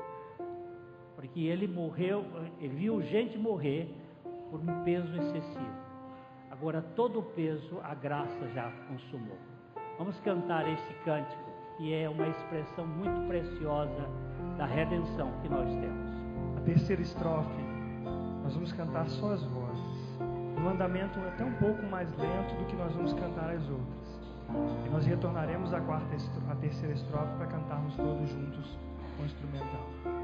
A: Porque ele morreu, ele viu gente morrer por um peso excessivo. Agora todo o peso a graça já consumou. Vamos cantar esse cântico, que é uma expressão muito preciosa da redenção que nós temos
J: terceira estrofe, nós vamos cantar só as vozes. O andamento é até um pouco mais lento do que nós vamos cantar as outras. E nós retornaremos à quarta a terceira estrofe para cantarmos todos juntos o instrumental.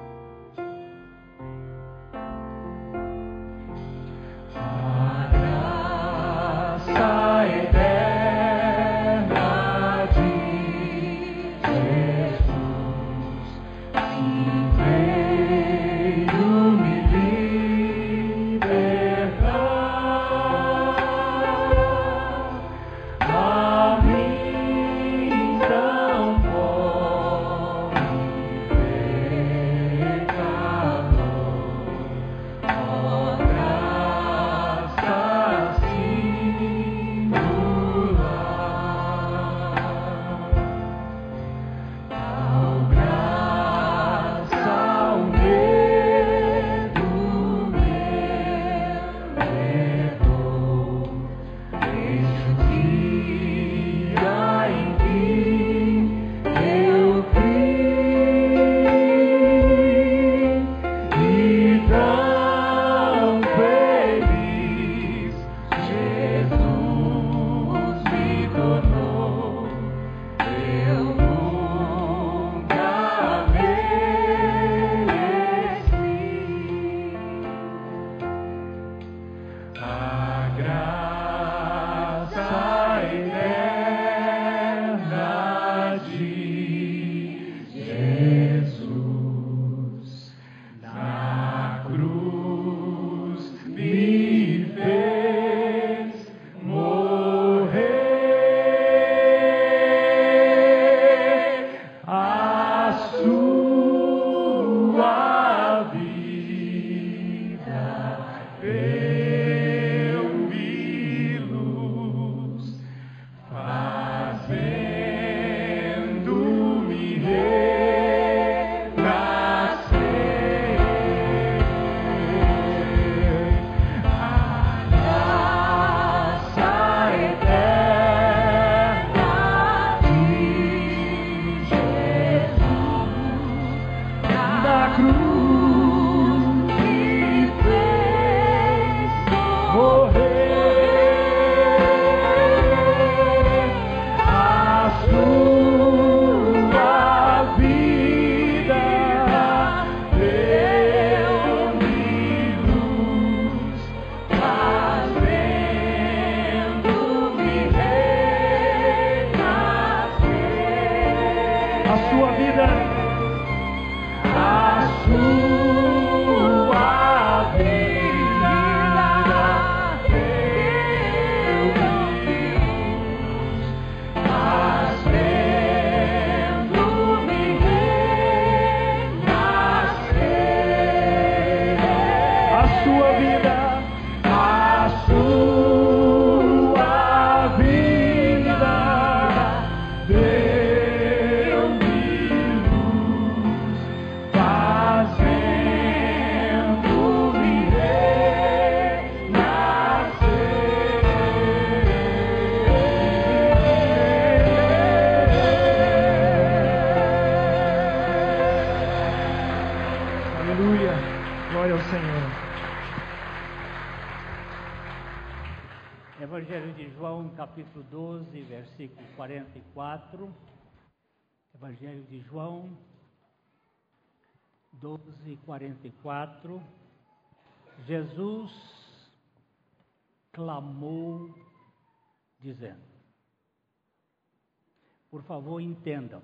A: entendam.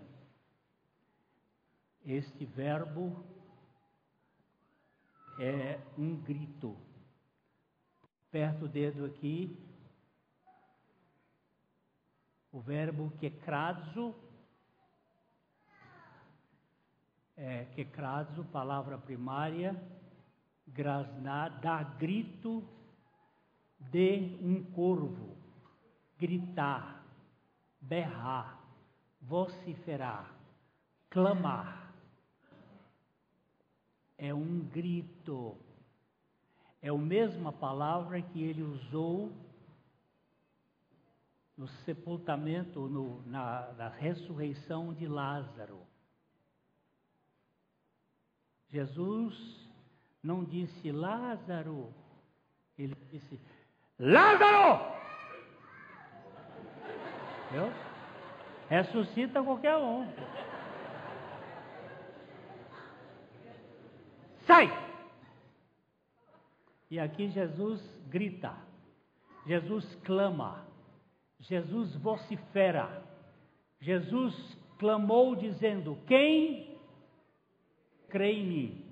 A: Este verbo é um grito. Perto o dedo aqui, o verbo quecrazo, é, quecrazo, palavra primária, grasnar, dar grito de um corvo, gritar, berrar, vociferar, clamar. É um grito. É a mesma palavra que ele usou no sepultamento, no, na, na ressurreição de Lázaro. Jesus não disse Lázaro, ele disse Lázaro! Viu? Ressuscita qualquer um. Sai! E aqui Jesus grita, Jesus clama, Jesus vocifera, Jesus clamou dizendo: Quem crê em mim,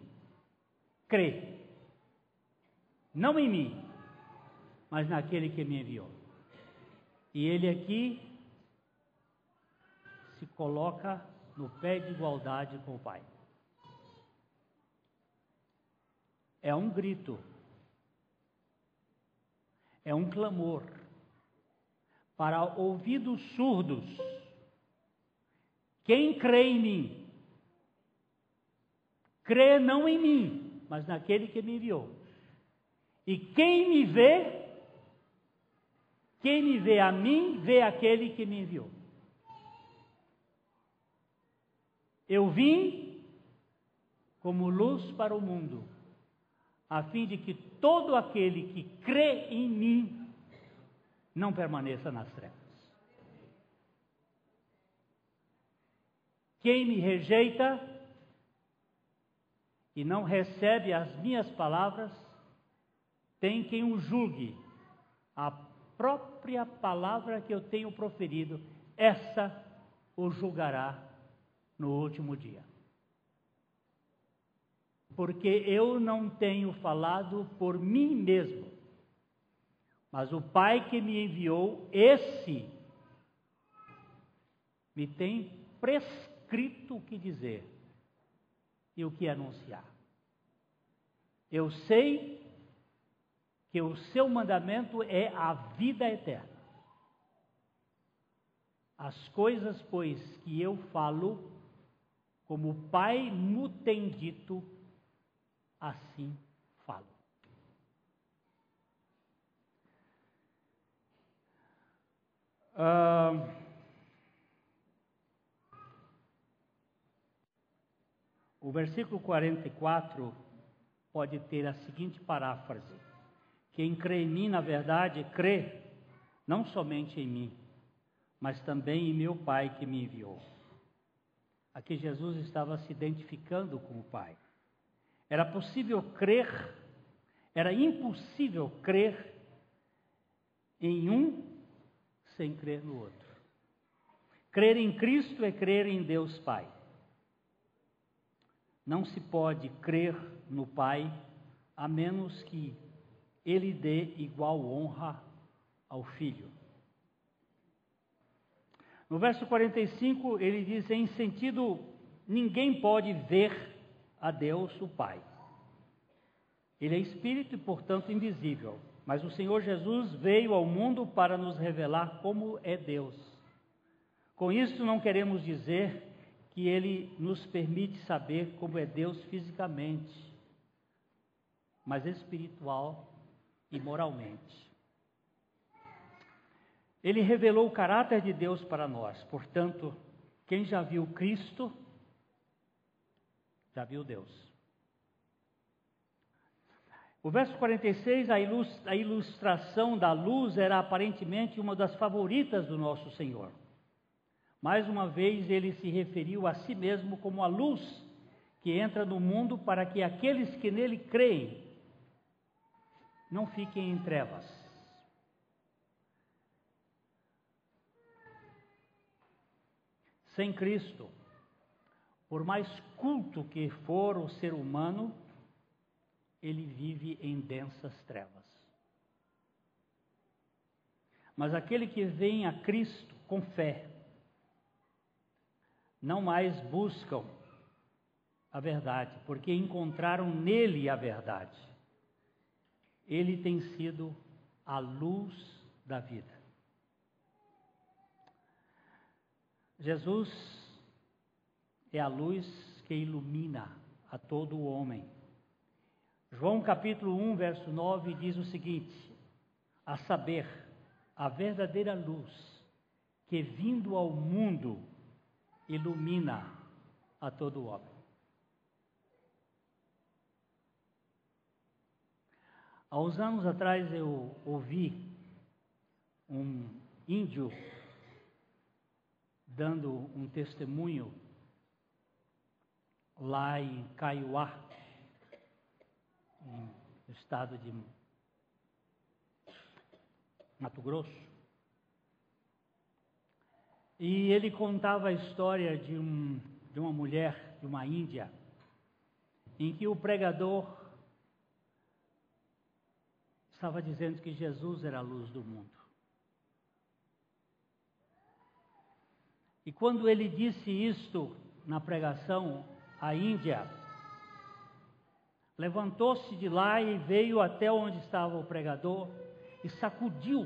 A: crê, não em mim, mas naquele que me enviou. E ele aqui coloca no pé de igualdade com o Pai. É um grito, é um clamor para ouvidos surdos. Quem crê em mim, crê não em mim, mas naquele que me enviou. E quem me vê, quem me vê a mim, vê aquele que me enviou. Eu vim como luz para o mundo a fim de que todo aquele que crê em mim não permaneça nas trevas. Quem me rejeita e não recebe as minhas palavras, tem quem o julgue. A própria palavra que eu tenho proferido, essa o julgará no último dia porque eu não tenho falado por mim mesmo, mas o Pai que me enviou, esse me tem prescrito o que dizer e o que anunciar. Eu sei que o seu mandamento é a vida eterna. As coisas, pois, que eu falo, como o Pai me tem dito, assim falo. O versículo 44 pode ter a seguinte paráfrase: Quem crê em mim, na verdade, crê não somente em mim, mas também em meu Pai que me enviou. Aqui Jesus estava se identificando com o Pai. Era possível crer, era impossível crer em um sem crer no outro. Crer em Cristo é crer em Deus Pai. Não se pode crer no Pai a menos que ele dê igual honra ao Filho. No verso 45, ele diz: em sentido, ninguém pode ver a Deus o Pai. Ele é espírito e, portanto, invisível. Mas o Senhor Jesus veio ao mundo para nos revelar como é Deus. Com isso, não queremos dizer que ele nos permite saber como é Deus fisicamente, mas espiritual e moralmente. Ele revelou o caráter de Deus para nós. Portanto, quem já viu Cristo já viu Deus. O verso 46, a, ilus- a ilustração da luz era aparentemente uma das favoritas do nosso Senhor. Mais uma vez, ele se referiu a si mesmo como a luz que entra no mundo para que aqueles que nele creem não fiquem em trevas. Sem Cristo, por mais culto que for o ser humano, ele vive em densas trevas. Mas aquele que vem a Cristo com fé, não mais buscam a verdade, porque encontraram nele a verdade. Ele tem sido a luz da vida. Jesus é a luz que ilumina a todo o homem. João capítulo 1, verso 9 diz o seguinte: a saber, a verdadeira luz que vindo ao mundo ilumina a todo o homem. Há uns anos atrás eu ouvi um índio dando um testemunho lá em Caiuá, no estado de Mato Grosso. E ele contava a história de, um, de uma mulher, de uma índia, em que o pregador estava dizendo que Jesus era a luz do mundo. E quando ele disse isto na pregação, a Índia levantou-se de lá e veio até onde estava o pregador e sacudiu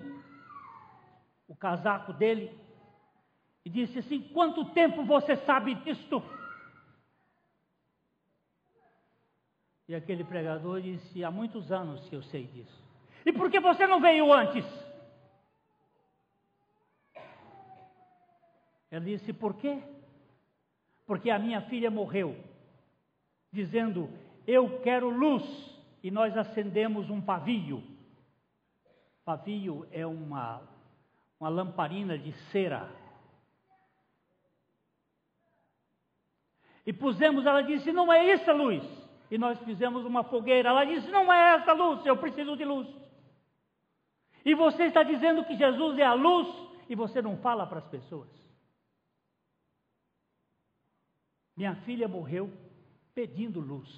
A: o casaco dele e disse assim: Quanto tempo você sabe disto? E aquele pregador disse: Há muitos anos que eu sei disso. E por que você não veio antes? Ele disse: Por quê? Porque a minha filha morreu, dizendo: Eu quero luz. E nós acendemos um pavio. Pavio é uma, uma lamparina de cera. E pusemos, ela disse: Não é isso a luz. E nós fizemos uma fogueira. Ela disse: Não é essa luz, eu preciso de luz. E você está dizendo que Jesus é a luz e você não fala para as pessoas. Minha filha morreu pedindo luz.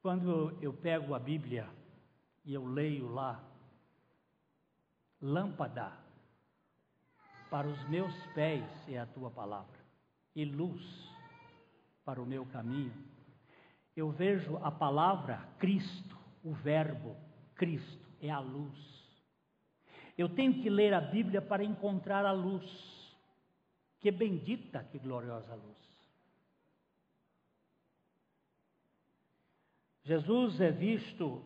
A: Quando eu pego a Bíblia e eu leio lá, lâmpada para os meus pés é a tua palavra, e luz para o meu caminho. Eu vejo a palavra Cristo, o Verbo Cristo, é a luz. Eu tenho que ler a Bíblia para encontrar a luz. Que bendita, que gloriosa luz. Jesus é visto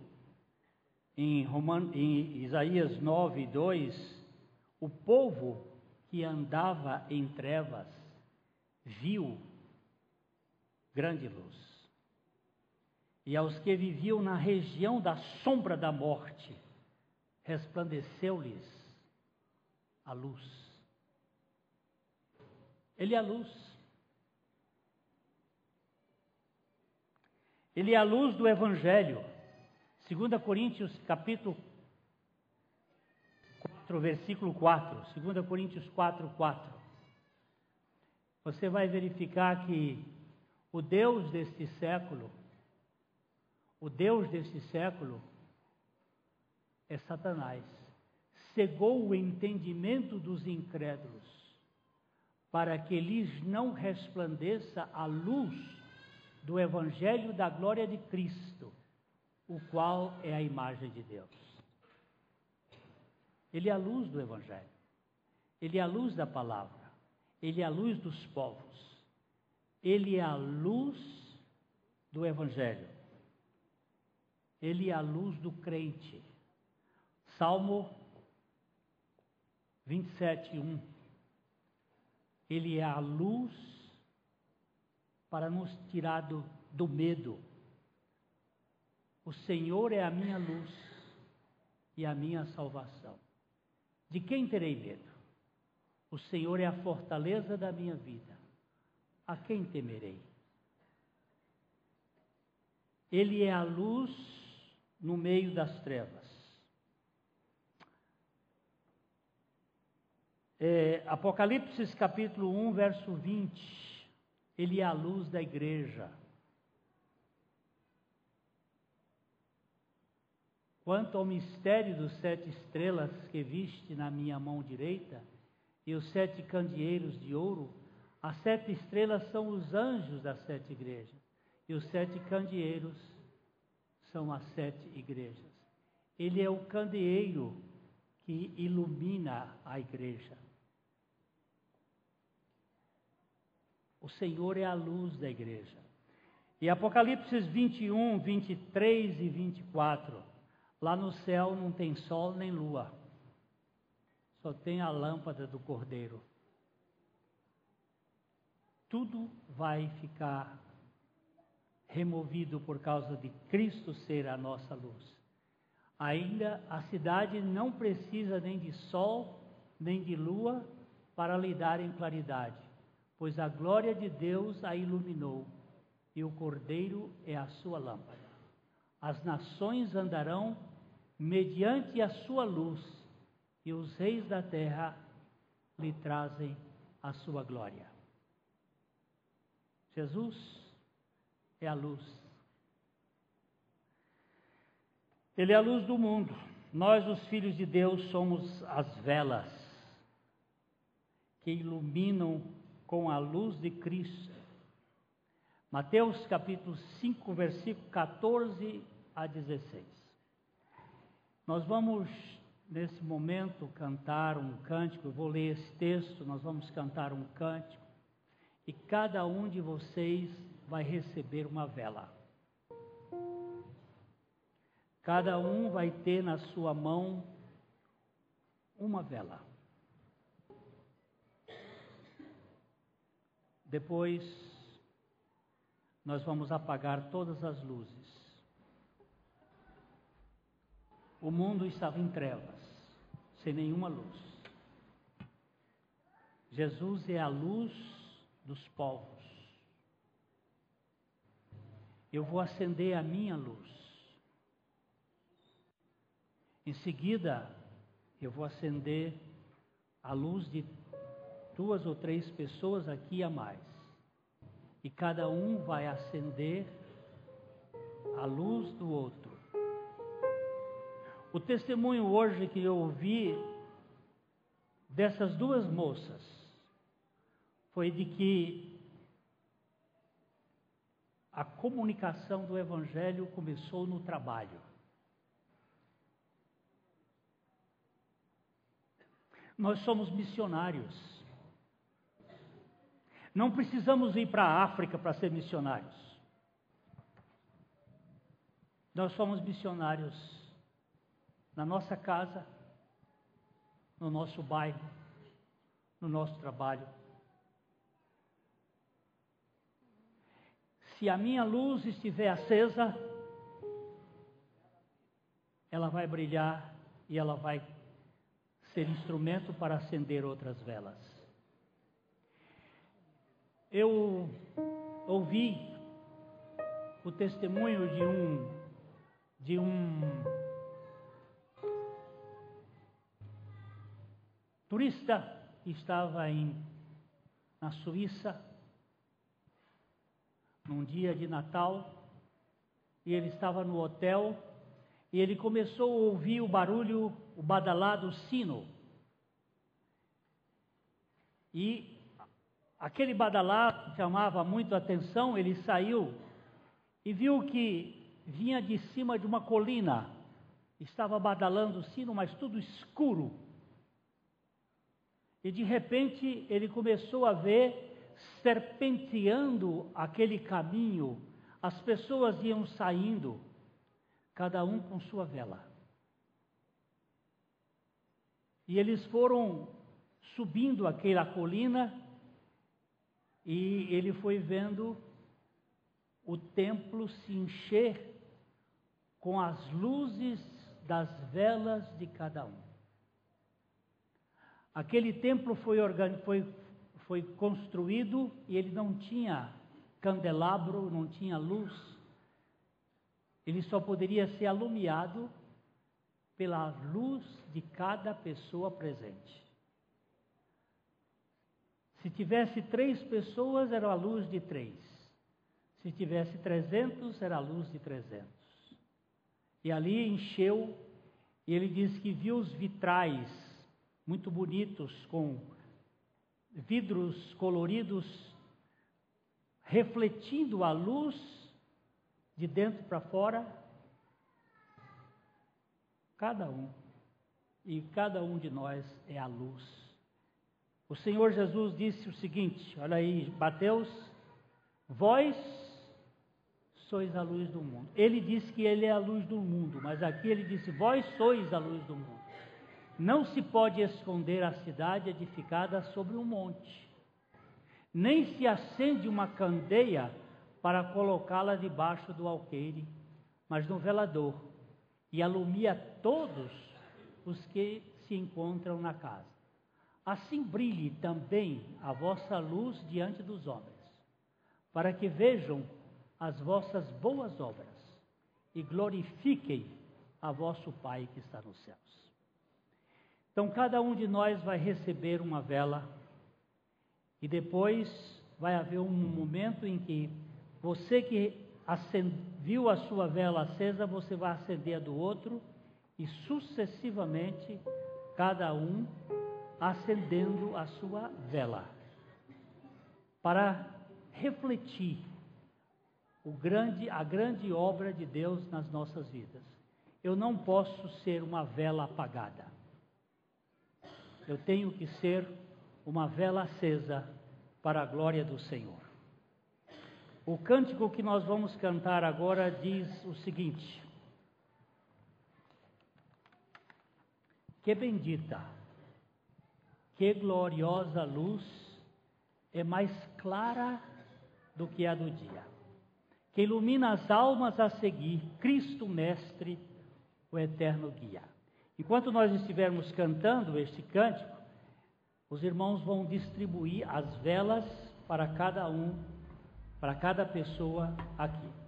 A: em, Roman, em Isaías 9, 2, o povo que andava em trevas viu grande luz. E aos que viviam na região da sombra da morte, resplandeceu-lhes a luz. Ele é a luz. Ele é a luz do Evangelho. 2 Coríntios capítulo 4, versículo 4. 2 Coríntios 4, 4. Você vai verificar que o Deus deste século, o Deus deste século é Satanás. Cegou o entendimento dos incrédulos, para que lhes não resplandeça a luz do Evangelho da glória de Cristo, o qual é a imagem de Deus. Ele é a luz do Evangelho, ele é a luz da palavra, ele é a luz dos povos, ele é a luz do Evangelho, ele é a luz do crente. Salmo 27, 1. Ele é a luz para nos tirar do, do medo. O Senhor é a minha luz e a minha salvação. De quem terei medo? O Senhor é a fortaleza da minha vida. A quem temerei? Ele é a luz no meio das trevas. É, Apocalipse capítulo 1, verso 20. Ele é a luz da igreja. Quanto ao mistério dos sete estrelas que viste na minha mão direita e os sete candeeiros de ouro, as sete estrelas são os anjos das sete igrejas e os sete candeeiros são as sete igrejas. Ele é o candeeiro que ilumina a igreja. O Senhor é a luz da igreja. E Apocalipse 21, 23 e 24. Lá no céu não tem sol nem lua, só tem a lâmpada do cordeiro. Tudo vai ficar removido por causa de Cristo ser a nossa luz. Ainda a cidade não precisa nem de sol, nem de lua para lhe darem claridade, pois a glória de Deus a iluminou e o cordeiro é a sua lâmpada. As nações andarão mediante a sua luz, e os reis da terra lhe trazem a sua glória. Jesus é a luz. Ele é a luz do mundo. Nós, os filhos de Deus, somos as velas que iluminam com a luz de Cristo. Mateus capítulo 5, versículo 14 a 16. Nós vamos, nesse momento, cantar um cântico. Eu vou ler esse texto, nós vamos cantar um cântico. E cada um de vocês vai receber uma vela. Cada um vai ter na sua mão uma vela. Depois, nós vamos apagar todas as luzes. O mundo estava em trevas, sem nenhuma luz. Jesus é a luz dos povos. Eu vou acender a minha luz. Em seguida, eu vou acender a luz de duas ou três pessoas aqui a mais. E cada um vai acender a luz do outro. O testemunho hoje que eu ouvi dessas duas moças foi de que a comunicação do Evangelho começou no trabalho. Nós somos missionários. Não precisamos ir para a África para ser missionários. Nós somos missionários na nossa casa, no nosso bairro, no nosso trabalho. Se a minha luz estiver acesa, ela vai brilhar e ela vai ser instrumento para acender outras velas. Eu ouvi o testemunho de um de um turista que estava em, na Suíça, num dia de Natal, e ele estava no hotel, e ele começou a ouvir o barulho, o badalado do sino. E aquele badalá chamava muito a atenção, ele saiu e viu que vinha de cima de uma colina, estava badalando o sino, mas tudo escuro. E de repente ele começou a ver serpenteando aquele caminho, as pessoas iam saindo, cada um com sua vela. E eles foram subindo aquela colina e ele foi vendo o templo se encher com as luzes das velas de cada um. Aquele templo foi, foi, construído e ele não tinha candelabro, não tinha luz. Ele só poderia ser alumiado pela luz de cada pessoa presente. Se tivesse três pessoas, era a luz de três. Se tivesse trezentos, era a luz de trezentos. E ali encheu, e ele diz que viu os vitrais muito bonitos, com vidros coloridos, refletindo a luz de dentro para fora. Cada um, e cada um de nós é a luz. O Senhor Jesus disse o seguinte: olha aí, Mateus, vós sois a luz do mundo. Ele disse que ele é a luz do mundo, mas aqui ele disse: vós sois a luz do mundo. Não se pode esconder a cidade edificada sobre um monte, nem se acende uma candeia para colocá-la debaixo do alqueire, mas no velador, e alumia todos os que se encontram na casa. Assim brilhe também a vossa luz diante dos homens, para que vejam as vossas boas obras e glorifiquem a vosso Pai que está nos céus. Então, cada um de nós vai receber uma vela e depois vai haver um momento em que você que viu a sua vela acesa, você vai acender a do outro e sucessivamente cada um acendendo a sua vela, para refletir grande, a grande obra de Deus nas nossas vidas. Eu não posso ser uma vela apagada. Eu tenho que ser uma vela acesa para a glória do Senhor. O cântico que nós vamos cantar agora diz o seguinte: Que bendita que gloriosa luz é mais clara do que a do dia, que ilumina as almas a seguir, Cristo Mestre, o eterno guia. Enquanto nós estivermos cantando este cântico, os irmãos vão distribuir as velas para cada um, para cada pessoa aqui.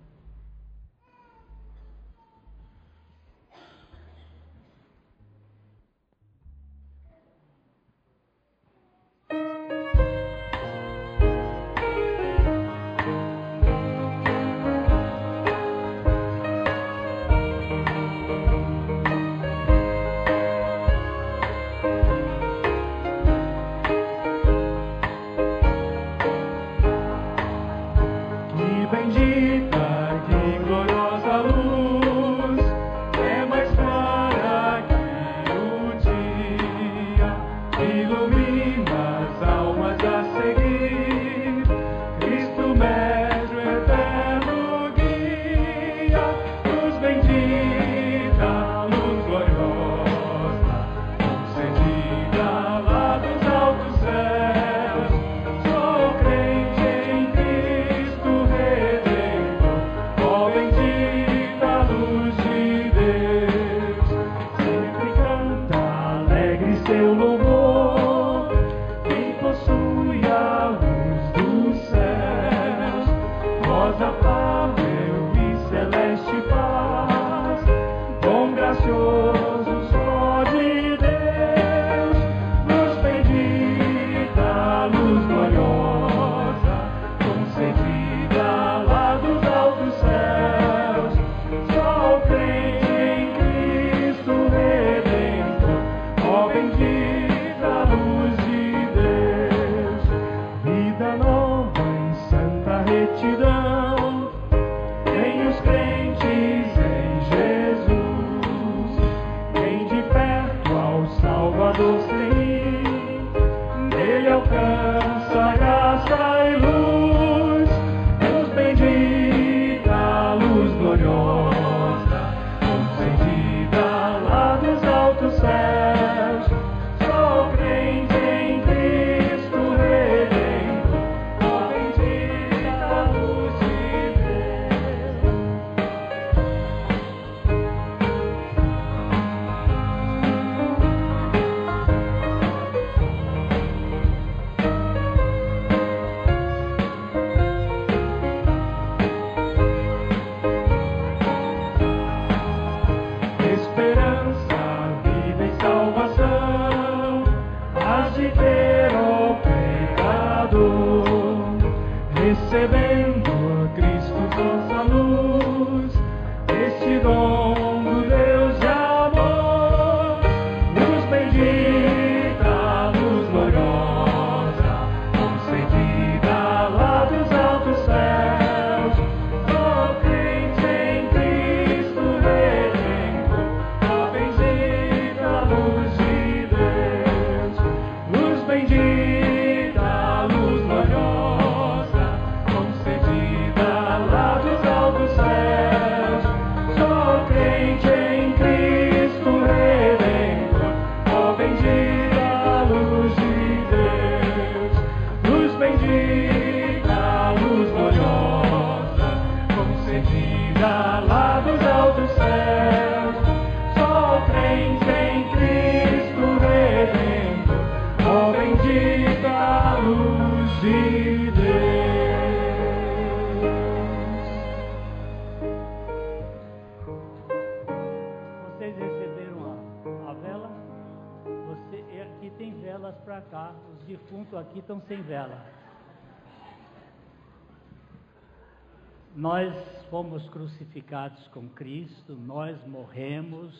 A: Crucificados com Cristo, nós morremos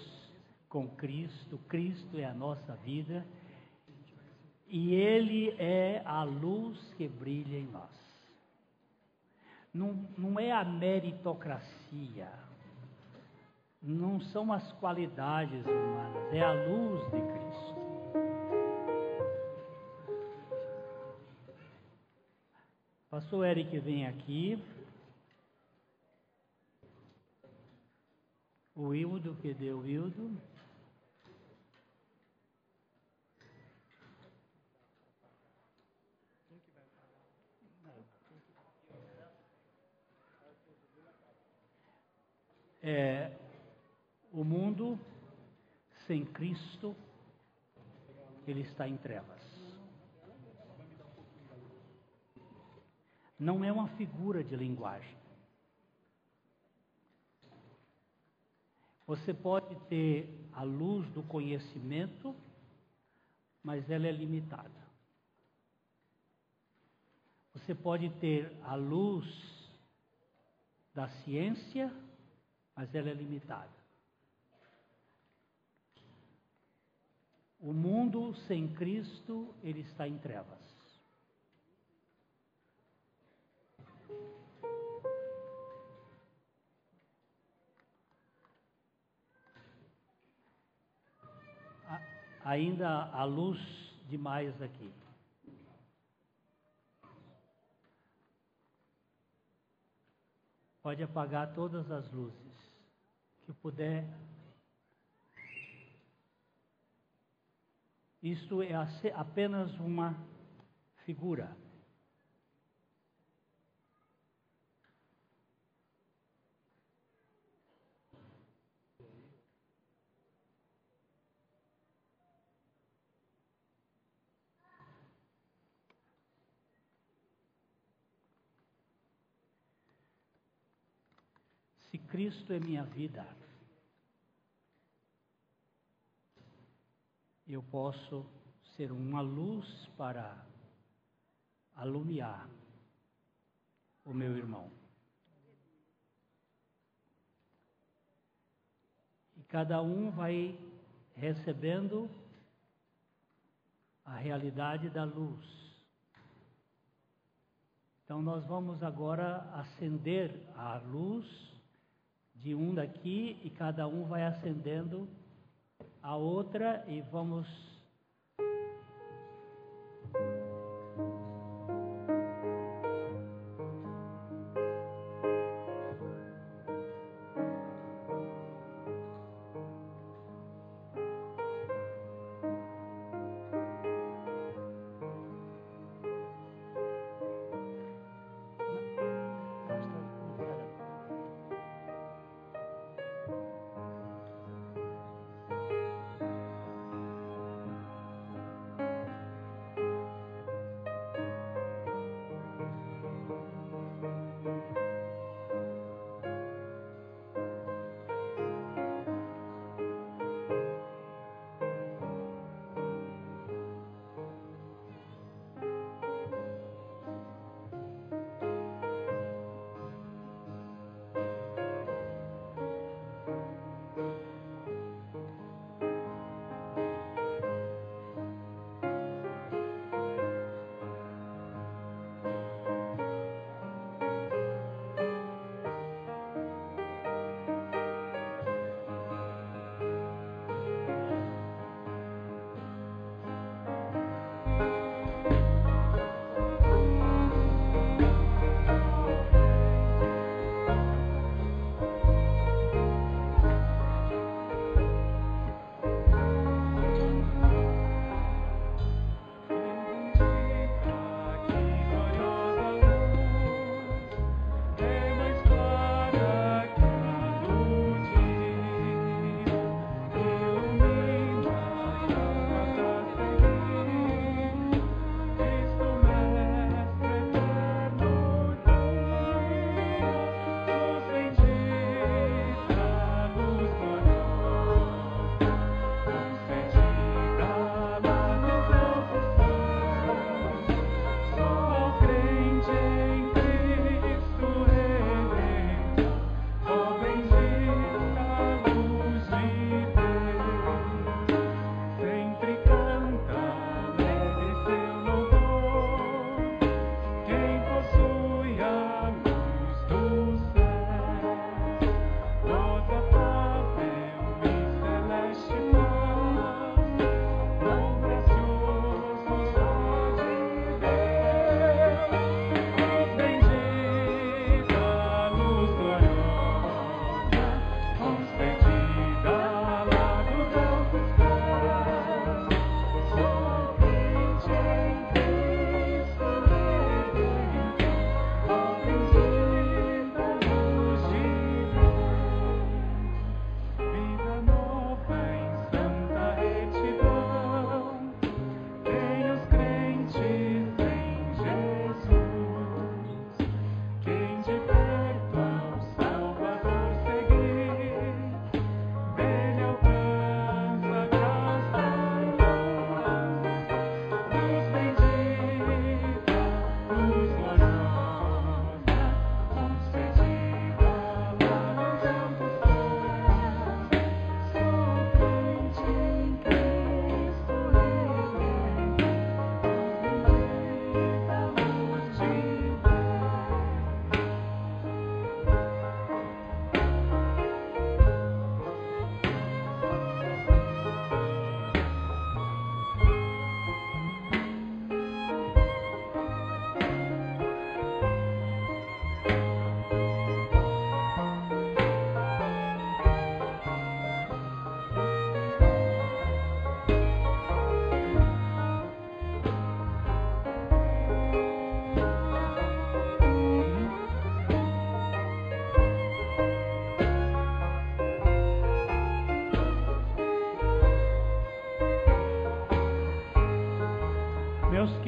A: com Cristo, Cristo é a nossa vida e Ele é a luz que brilha em nós. Não, não é a meritocracia, não são as qualidades humanas, é a luz de Cristo. Pastor Eric vem aqui. O Hildo, que deu Hildo. É, o mundo sem Cristo, ele está em trevas. Não é uma figura de linguagem. Você pode ter a luz do conhecimento, mas ela é limitada. Você pode ter a luz da ciência, mas ela é limitada. O mundo sem Cristo, ele está em trevas. Ainda há luz demais aqui. Pode apagar todas as luzes que puder. Isto é apenas uma figura. Se Cristo é minha vida, eu posso ser uma luz para alumiar o meu irmão. E cada um vai recebendo a realidade da luz. Então nós vamos agora acender a luz de um daqui e cada um vai acendendo a outra e vamos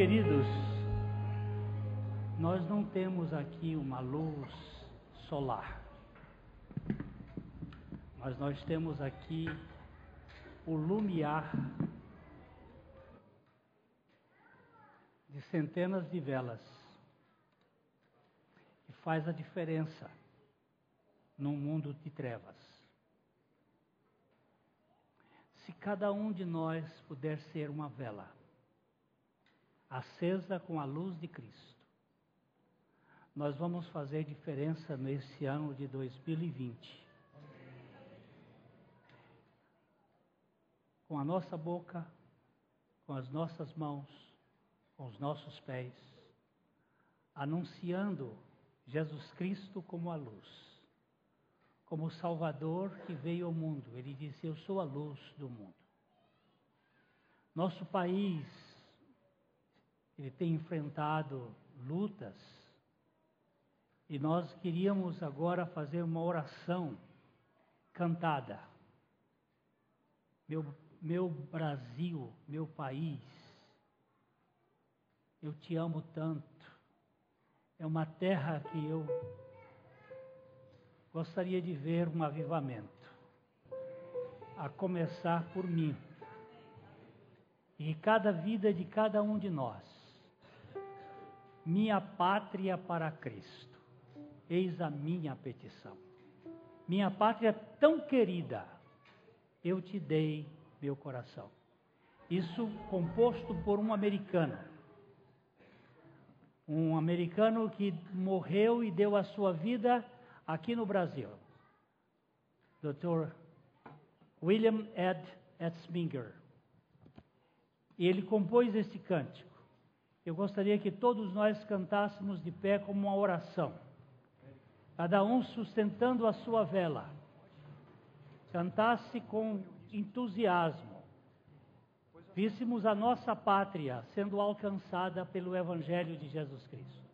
B: queridos, nós não temos aqui uma luz solar, mas nós temos aqui o lumiar de centenas de velas que faz a diferença num mundo de trevas. Se cada um de nós puder ser uma vela, acesa com a luz de Cristo, nós vamos fazer diferença nesse ano de 2020. Com a nossa boca, com as nossas mãos, com os nossos pés, anunciando Jesus Cristo como a luz como o Salvador que veio ao mundo. Ele disse: Eu sou a luz do mundo. Nosso país, ele tem enfrentado lutas e nós queríamos agora fazer uma oração cantada. Meu, meu Brasil, meu país, eu te amo tanto. É uma terra que eu gostaria de ver um avivamento, a começar por mim. E cada vida de cada um de nós, minha pátria para Cristo, eis a minha petição. Minha pátria tão querida, eu te dei meu coração. Isso composto por um americano. Um americano que morreu e deu a sua vida aqui no Brasil, Dr. William Ed Etzminger. E ele compôs esse cântico. Eu gostaria que todos nós cantássemos de pé como uma oração, cada um sustentando a sua vela. Cantasse com entusiasmo. Víssemos a nossa pátria sendo alcançada pelo Evangelho de Jesus Cristo.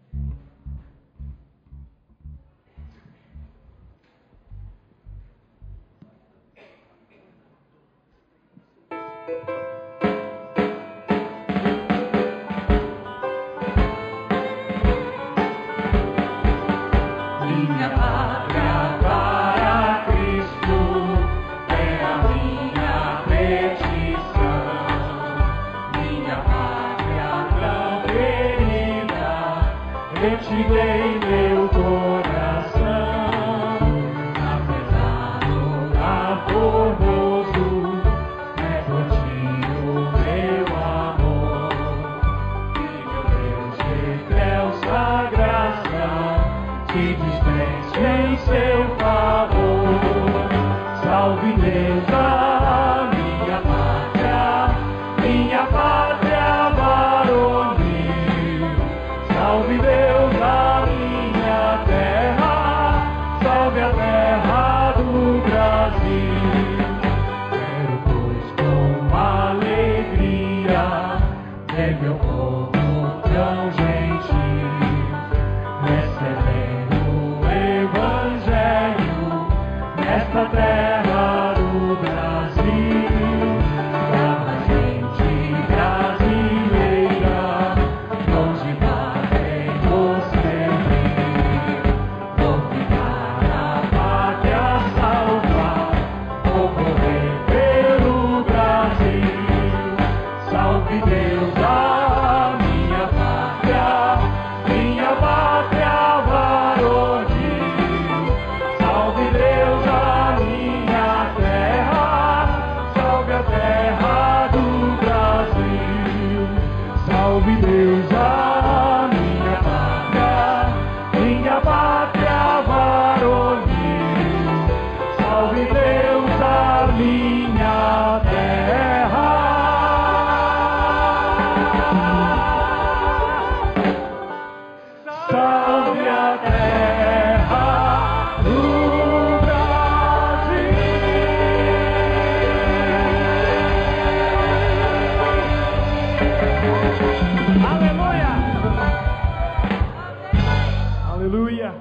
B: Aleluia.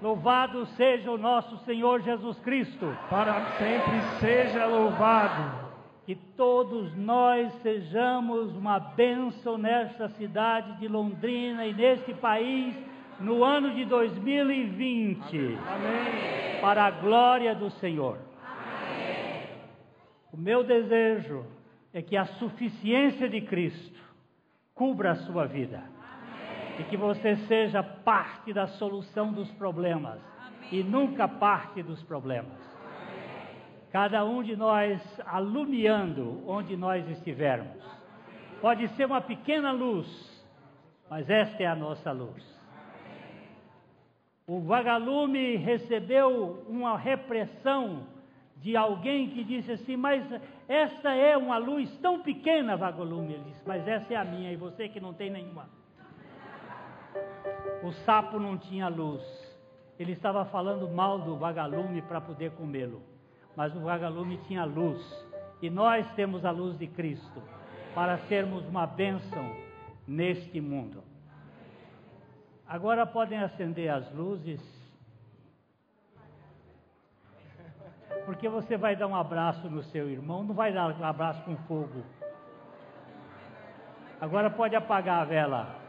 B: Louvado seja o nosso Senhor Jesus Cristo.
J: Para sempre seja louvado.
B: que todos nós sejamos uma bênção nesta cidade de Londrina e neste país no ano de 2020.
A: Amém.
B: Para a glória do Senhor. O meu desejo é que a suficiência de Cristo cubra a sua vida. E que você seja parte da solução dos problemas e nunca parte dos problemas. Cada um de nós alumiando onde nós estivermos. Pode ser uma pequena luz, mas esta é a nossa luz. O vagalume recebeu uma repressão de alguém que disse assim: Mas esta é uma luz tão pequena, vagalume. Ele disse: Mas essa é a minha e você que não tem nenhuma. O sapo não tinha luz. Ele estava falando mal do vagalume para poder comê-lo. Mas o vagalume tinha luz. E nós temos a luz de Cristo para sermos uma bênção neste mundo. Agora podem acender as luzes. Porque você vai dar um abraço no seu irmão, não vai dar um abraço com fogo. Agora pode apagar a vela.